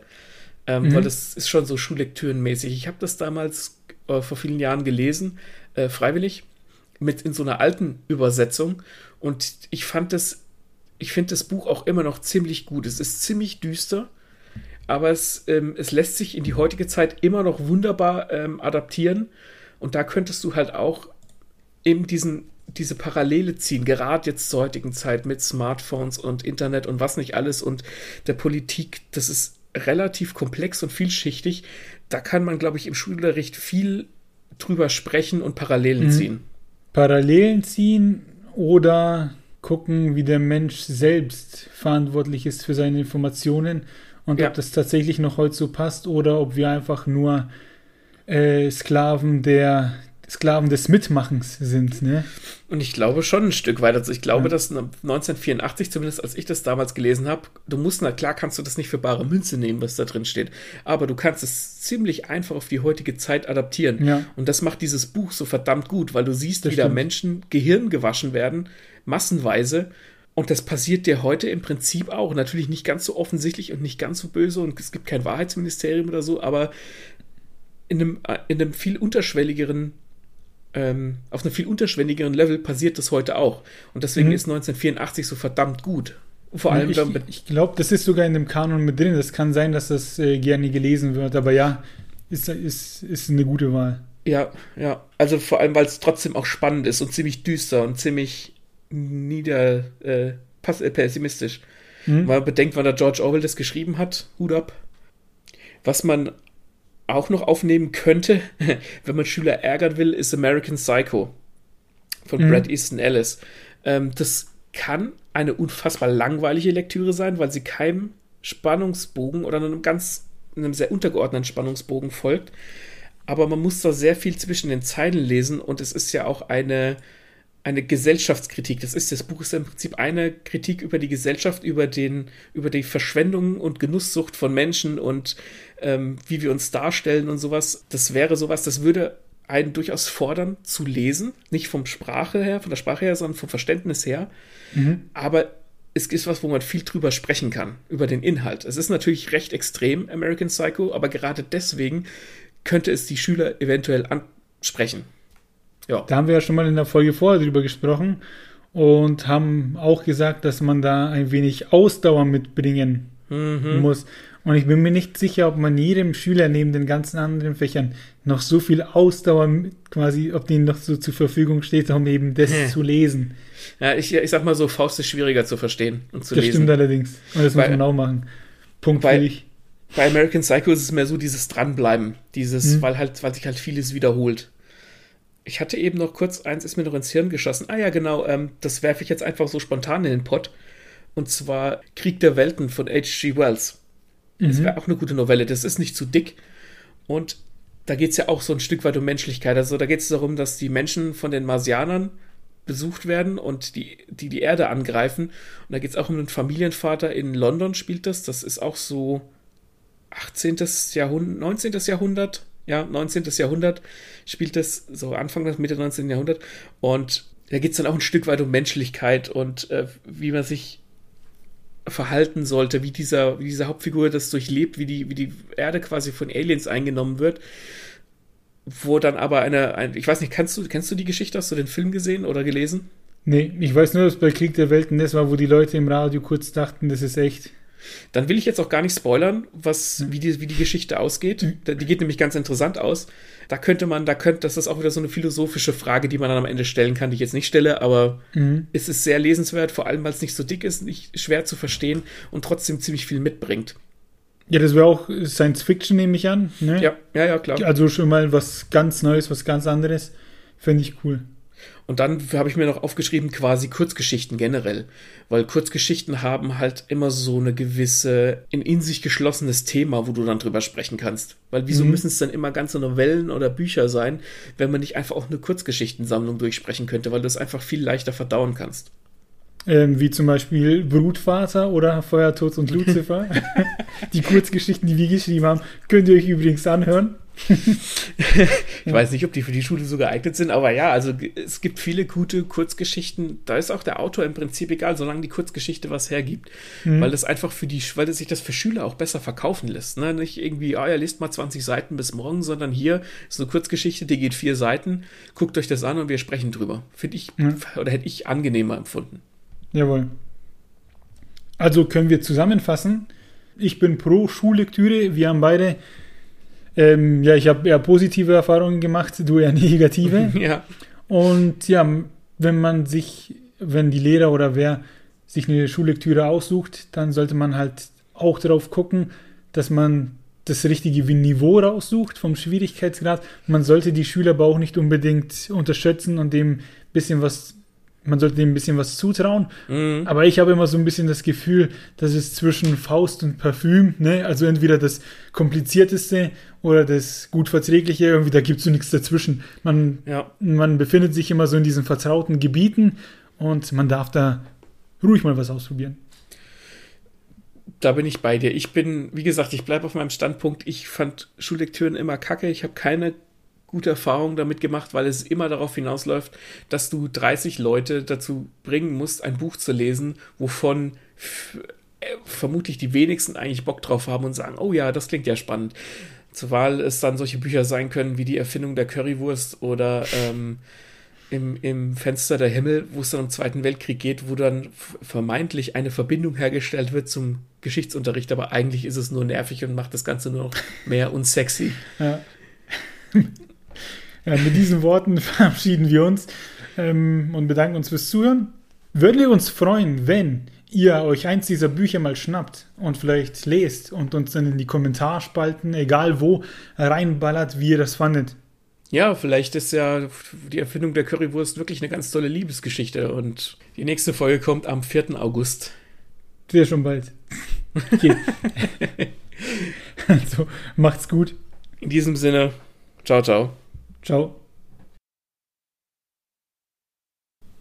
Ähm, mhm. Weil das ist schon so Schullektürenmäßig. Ich habe das damals äh, vor vielen Jahren gelesen, äh, freiwillig, mit in so einer alten Übersetzung. Und ich fand das, ich finde das Buch auch immer noch ziemlich gut. Es ist ziemlich düster aber es, ähm, es lässt sich in die heutige Zeit immer noch wunderbar ähm, adaptieren. Und da könntest du halt auch eben diesen, diese Parallele ziehen, gerade jetzt zur heutigen Zeit mit Smartphones und Internet und was nicht alles und der Politik. Das ist relativ komplex und vielschichtig. Da kann man, glaube ich, im Schulunterricht viel drüber sprechen und Parallelen mhm. ziehen. Parallelen ziehen oder gucken, wie der Mensch selbst verantwortlich ist für seine Informationen und ja. ob das tatsächlich noch heute so passt oder ob wir einfach nur äh, Sklaven der Sklaven des Mitmachens sind, ne? Und ich glaube schon ein Stück weit. Also ich glaube, ja. dass 1984, zumindest als ich das damals gelesen habe, du musst, na klar kannst du das nicht für bare Münze nehmen, was da drin steht, aber du kannst es ziemlich einfach auf die heutige Zeit adaptieren. Ja. Und das macht dieses Buch so verdammt gut, weil du siehst, das wie stimmt. da Menschen Gehirn gewaschen werden, massenweise, und das passiert dir heute im Prinzip auch. Natürlich nicht ganz so offensichtlich und nicht ganz so böse und es gibt kein Wahrheitsministerium oder so, aber in einem, äh, in einem viel unterschwelligeren, ähm, auf einem viel unterschwelligeren Level passiert das heute auch. Und deswegen mhm. ist 1984 so verdammt gut. Vor allem, ich, ich glaube, das ist sogar in dem Kanon mit drin. Das kann sein, dass das äh, gerne gelesen wird, aber ja, ist, ist, ist eine gute Wahl. Ja, ja. Also vor allem, weil es trotzdem auch spannend ist und ziemlich düster und ziemlich nieder äh, äh, pessimistisch. Mhm. Man bedenkt, wann der George Orwell das geschrieben hat, Hut ab. Was man auch noch aufnehmen könnte, wenn man Schüler ärgern will, ist American Psycho von mhm. Brad Easton Ellis. Ähm, das kann eine unfassbar langweilige Lektüre sein, weil sie keinem Spannungsbogen oder einem ganz, einem sehr untergeordneten Spannungsbogen folgt. Aber man muss da sehr viel zwischen den Zeilen lesen und es ist ja auch eine eine Gesellschaftskritik. Das ist das Buch ist im Prinzip eine Kritik über die Gesellschaft, über den, über die Verschwendung und Genusssucht von Menschen und ähm, wie wir uns darstellen und sowas. Das wäre sowas, das würde einen durchaus fordern zu lesen, nicht vom Sprache her, von der Sprache her, sondern vom Verständnis her. Mhm. Aber es ist was, wo man viel drüber sprechen kann, über den Inhalt. Es ist natürlich recht extrem, American Psycho, aber gerade deswegen könnte es die Schüler eventuell ansprechen. Ja. Da haben wir ja schon mal in der Folge vorher drüber gesprochen und haben auch gesagt, dass man da ein wenig Ausdauer mitbringen mhm. muss. Und ich bin mir nicht sicher, ob man jedem Schüler neben den ganzen anderen Fächern noch so viel Ausdauer quasi, ob denen noch so zur Verfügung steht, um eben das hm. zu lesen. Ja, ich, ich sag mal so, Faust ist schwieriger zu verstehen und zu das lesen. Das stimmt allerdings. Und das bei, muss man auch machen. Punkt bei, für dich. Bei American Psycho ist es mehr so dieses Dranbleiben, dieses, hm. weil halt, weil sich halt vieles wiederholt. Ich hatte eben noch kurz, eins ist mir noch ins Hirn geschossen. Ah ja, genau, ähm, das werfe ich jetzt einfach so spontan in den Pott. Und zwar Krieg der Welten von H.G. Wells. Mhm. Das wäre auch eine gute Novelle. Das ist nicht zu dick. Und da geht es ja auch so ein Stück weit um Menschlichkeit. Also da geht es darum, dass die Menschen von den Marsianern besucht werden und die die, die Erde angreifen. Und da geht es auch um einen Familienvater in London, spielt das. Das ist auch so 18. Jahrhundert, 19. Jahrhundert ja, 19. Jahrhundert spielt das, so Anfang Mitte 19. Jahrhundert. Und da geht es dann auch ein Stück weit um Menschlichkeit und äh, wie man sich verhalten sollte, wie dieser, wie diese Hauptfigur das durchlebt, wie die, wie die Erde quasi von Aliens eingenommen wird. Wo dann aber eine, ein, ich weiß nicht, kannst du, kennst du die Geschichte? Hast du den Film gesehen oder gelesen? Nee, ich weiß nur, dass bei Krieg der Welten das war, wo die Leute im Radio kurz dachten, das ist echt. Dann will ich jetzt auch gar nicht spoilern, was, wie, die, wie die Geschichte ausgeht. Die geht nämlich ganz interessant aus. Da könnte man, da könnte, das ist auch wieder so eine philosophische Frage, die man dann am Ende stellen kann, die ich jetzt nicht stelle, aber mhm. es ist sehr lesenswert, vor allem weil es nicht so dick ist, nicht schwer zu verstehen und trotzdem ziemlich viel mitbringt. Ja, das wäre auch Science Fiction, nehme ich an. Ne? Ja, ja, ja, klar. Also schon mal was ganz Neues, was ganz anderes. Fände ich cool. Und dann habe ich mir noch aufgeschrieben, quasi Kurzgeschichten generell. Weil Kurzgeschichten haben halt immer so eine gewisse, ein in sich geschlossenes Thema, wo du dann drüber sprechen kannst. Weil wieso mhm. müssen es dann immer ganze Novellen oder Bücher sein, wenn man nicht einfach auch eine Kurzgeschichtensammlung durchsprechen könnte, weil du es einfach viel leichter verdauen kannst. Ähm, wie zum Beispiel Brutvater oder Feuertod und Lucifer. die Kurzgeschichten, die wir geschrieben haben, könnt ihr euch übrigens anhören. ich weiß nicht, ob die für die Schule so geeignet sind, aber ja, also es gibt viele gute Kurzgeschichten. Da ist auch der Autor im Prinzip egal, solange die Kurzgeschichte was hergibt. Mhm. Weil das einfach für die, weil das sich das für Schüler auch besser verkaufen lässt. Ne? Nicht irgendwie, ah, oh, ihr liest mal 20 Seiten bis morgen, sondern hier ist eine Kurzgeschichte, die geht vier Seiten. Guckt euch das an und wir sprechen drüber. Finde ich, mhm. oder hätte ich angenehmer empfunden. Jawohl. Also können wir zusammenfassen. Ich bin pro Schullektüre. Wir haben beide ähm, ja, ich habe eher positive Erfahrungen gemacht, du eher negative. ja. Und ja, wenn man sich, wenn die Lehrer oder wer sich eine Schullektüre aussucht, dann sollte man halt auch darauf gucken, dass man das richtige Niveau raussucht vom Schwierigkeitsgrad. Man sollte die Schüler aber auch nicht unbedingt unterschätzen und dem bisschen was man sollte dem ein bisschen was zutrauen. Mhm. Aber ich habe immer so ein bisschen das Gefühl, dass es zwischen Faust und Parfüm, ne, also entweder das komplizierteste oder das gut verträgliche, irgendwie da gibt es so nichts dazwischen. Man, ja. man befindet sich immer so in diesen vertrauten Gebieten und man darf da ruhig mal was ausprobieren. Da bin ich bei dir. Ich bin, wie gesagt, ich bleibe auf meinem Standpunkt. Ich fand Schullektüren immer kacke. Ich habe keine gute Erfahrungen damit gemacht, weil es immer darauf hinausläuft, dass du 30 Leute dazu bringen musst, ein Buch zu lesen, wovon äh, vermutlich die wenigsten eigentlich Bock drauf haben und sagen, oh ja, das klingt ja spannend. Zur Wahl es dann solche Bücher sein können wie die Erfindung der Currywurst oder ähm, im, im Fenster der Himmel, wo es dann um Zweiten Weltkrieg geht, wo dann vermeintlich eine Verbindung hergestellt wird zum Geschichtsunterricht, aber eigentlich ist es nur nervig und macht das Ganze nur noch mehr unsexy. Ja. Ja, mit diesen Worten verabschieden wir uns ähm, und bedanken uns fürs Zuhören. Würden wir uns freuen, wenn ihr euch eins dieser Bücher mal schnappt und vielleicht lest und uns dann in die Kommentarspalten, egal wo, reinballert, wie ihr das fandet. Ja, vielleicht ist ja die Erfindung der Currywurst wirklich eine ganz tolle Liebesgeschichte und die nächste Folge kommt am 4. August. Sehr schon bald. Okay. also, macht's gut. In diesem Sinne, ciao, ciao. Ciao.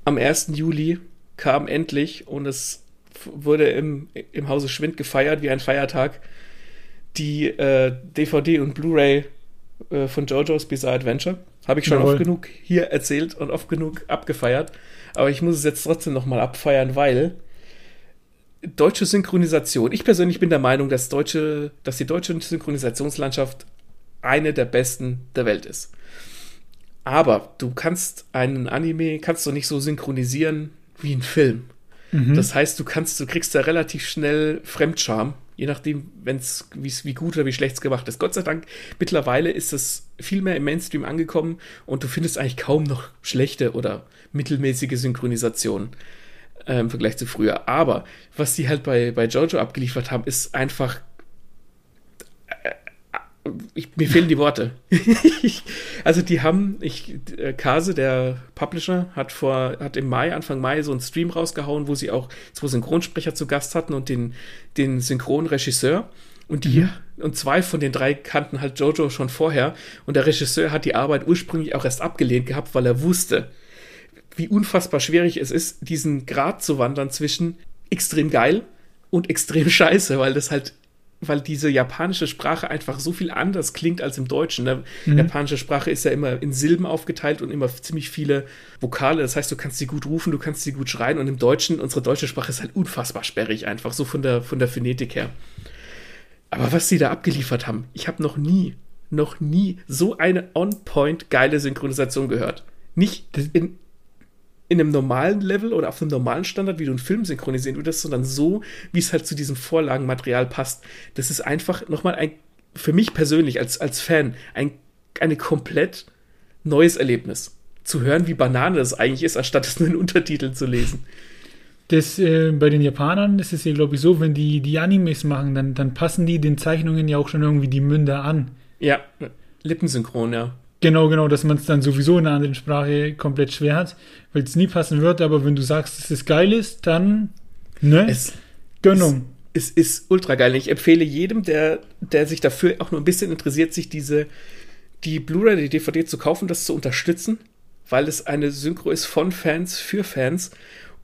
Am 1. Juli kam endlich und es wurde im, im Hause Schwind gefeiert wie ein Feiertag die äh, DVD und Blu-ray äh, von JoJo's Bizarre Adventure. Habe ich schon Jawohl. oft genug hier erzählt und oft genug abgefeiert. Aber ich muss es jetzt trotzdem nochmal abfeiern, weil deutsche Synchronisation. Ich persönlich bin der Meinung, dass, deutsche, dass die deutsche Synchronisationslandschaft eine der besten der Welt ist. Aber du kannst einen Anime, kannst du nicht so synchronisieren wie ein Film. Mhm. Das heißt, du kannst, du kriegst da relativ schnell Fremdscham, je nachdem, wenn's, wie gut oder wie schlecht es gemacht ist. Gott sei Dank, mittlerweile ist es viel mehr im Mainstream angekommen und du findest eigentlich kaum noch schlechte oder mittelmäßige Synchronisation äh, im Vergleich zu früher. Aber was die halt bei, bei Jojo abgeliefert haben, ist einfach ich, mir fehlen die Worte. also die haben, ich, äh, Kase, der Publisher, hat vor, hat im Mai, Anfang Mai so einen Stream rausgehauen, wo sie auch zwei Synchronsprecher zu Gast hatten und den, den Synchronregisseur. Und die, mhm. und zwei von den drei kannten halt Jojo schon vorher. Und der Regisseur hat die Arbeit ursprünglich auch erst abgelehnt gehabt, weil er wusste, wie unfassbar schwierig es ist, diesen Grad zu wandern zwischen extrem geil und extrem scheiße, weil das halt weil diese japanische Sprache einfach so viel anders klingt als im Deutschen. Ne? Mhm. Japanische Sprache ist ja immer in Silben aufgeteilt und immer ziemlich viele Vokale. Das heißt, du kannst sie gut rufen, du kannst sie gut schreien. Und im Deutschen, unsere deutsche Sprache ist halt unfassbar sperrig, einfach so von der, von der Phonetik her. Aber was sie da abgeliefert haben, ich habe noch nie, noch nie so eine on-point geile Synchronisation gehört. Nicht in, in einem normalen Level oder auf einem normalen Standard, wie du einen Film synchronisieren würdest, sondern so, wie es halt zu diesem Vorlagenmaterial passt. Das ist einfach nochmal ein, für mich persönlich als, als Fan, ein eine komplett neues Erlebnis. Zu hören, wie Banane das eigentlich ist, anstatt es nur in Untertiteln zu lesen. Das, äh, bei den Japanern ist es ja, glaube ich, so, wenn die die Animes machen, dann, dann passen die den Zeichnungen ja auch schon irgendwie die Münder an. Ja, lippensynchron, ja. Genau, genau, dass man es dann sowieso in einer anderen Sprache komplett schwer hat, weil es nie passen wird, aber wenn du sagst, dass es geil ist, dann, ne? Es, Gönnung. Es, es ist ultra geil. Ich empfehle jedem, der, der sich dafür auch nur ein bisschen interessiert, sich diese, die Blu-ray, die DVD zu kaufen, das zu unterstützen, weil es eine Synchro ist von Fans für Fans.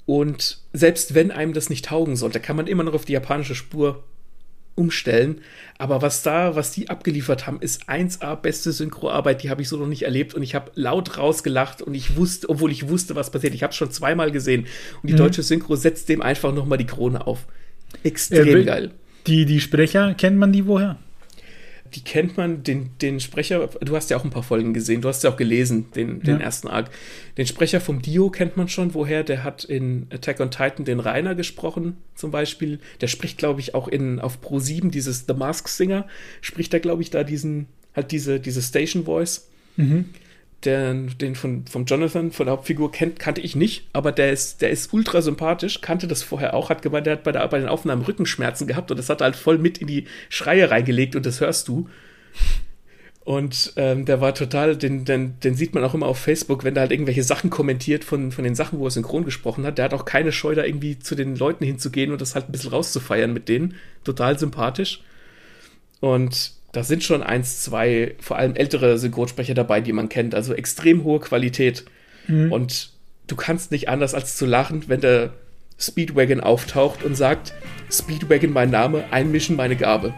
Und selbst wenn einem das nicht taugen sollte, kann man immer noch auf die japanische Spur umstellen. Aber was da, was die abgeliefert haben, ist 1A beste Synchroarbeit, die habe ich so noch nicht erlebt und ich habe laut rausgelacht und ich wusste, obwohl ich wusste, was passiert. Ich habe es schon zweimal gesehen und die mhm. deutsche Synchro setzt dem einfach nochmal die Krone auf. Extrem äh, geil. Die, die Sprecher, kennt man die woher? Die kennt man, den, den Sprecher, du hast ja auch ein paar Folgen gesehen, du hast ja auch gelesen, den, den ja. ersten Arc. Den Sprecher vom Dio kennt man schon, woher, der hat in Attack on Titan den Rainer gesprochen, zum Beispiel. Der spricht, glaube ich, auch in, auf Pro 7, dieses The Mask Singer, spricht er, glaube ich, da diesen, halt diese, diese Station Voice. Mhm der, den von, vom Jonathan, von der Hauptfigur, kennt, kannte ich nicht, aber der ist, der ist ultra sympathisch, kannte das vorher auch, hat gemeint, der hat bei, der, bei den Aufnahmen Rückenschmerzen gehabt und das hat er halt voll mit in die Schreie reingelegt und das hörst du. Und ähm, der war total, den, den, den sieht man auch immer auf Facebook, wenn der halt irgendwelche Sachen kommentiert von, von den Sachen, wo er synchron gesprochen hat. Der hat auch keine Scheu, da irgendwie zu den Leuten hinzugehen und das halt ein bisschen rauszufeiern mit denen. Total sympathisch. Und da sind schon eins, zwei, vor allem ältere Synchronsprecher dabei, die man kennt. Also extrem hohe Qualität. Mhm. Und du kannst nicht anders als zu lachen, wenn der Speedwagon auftaucht und sagt, Speedwagon mein Name, einmischen meine Gabe.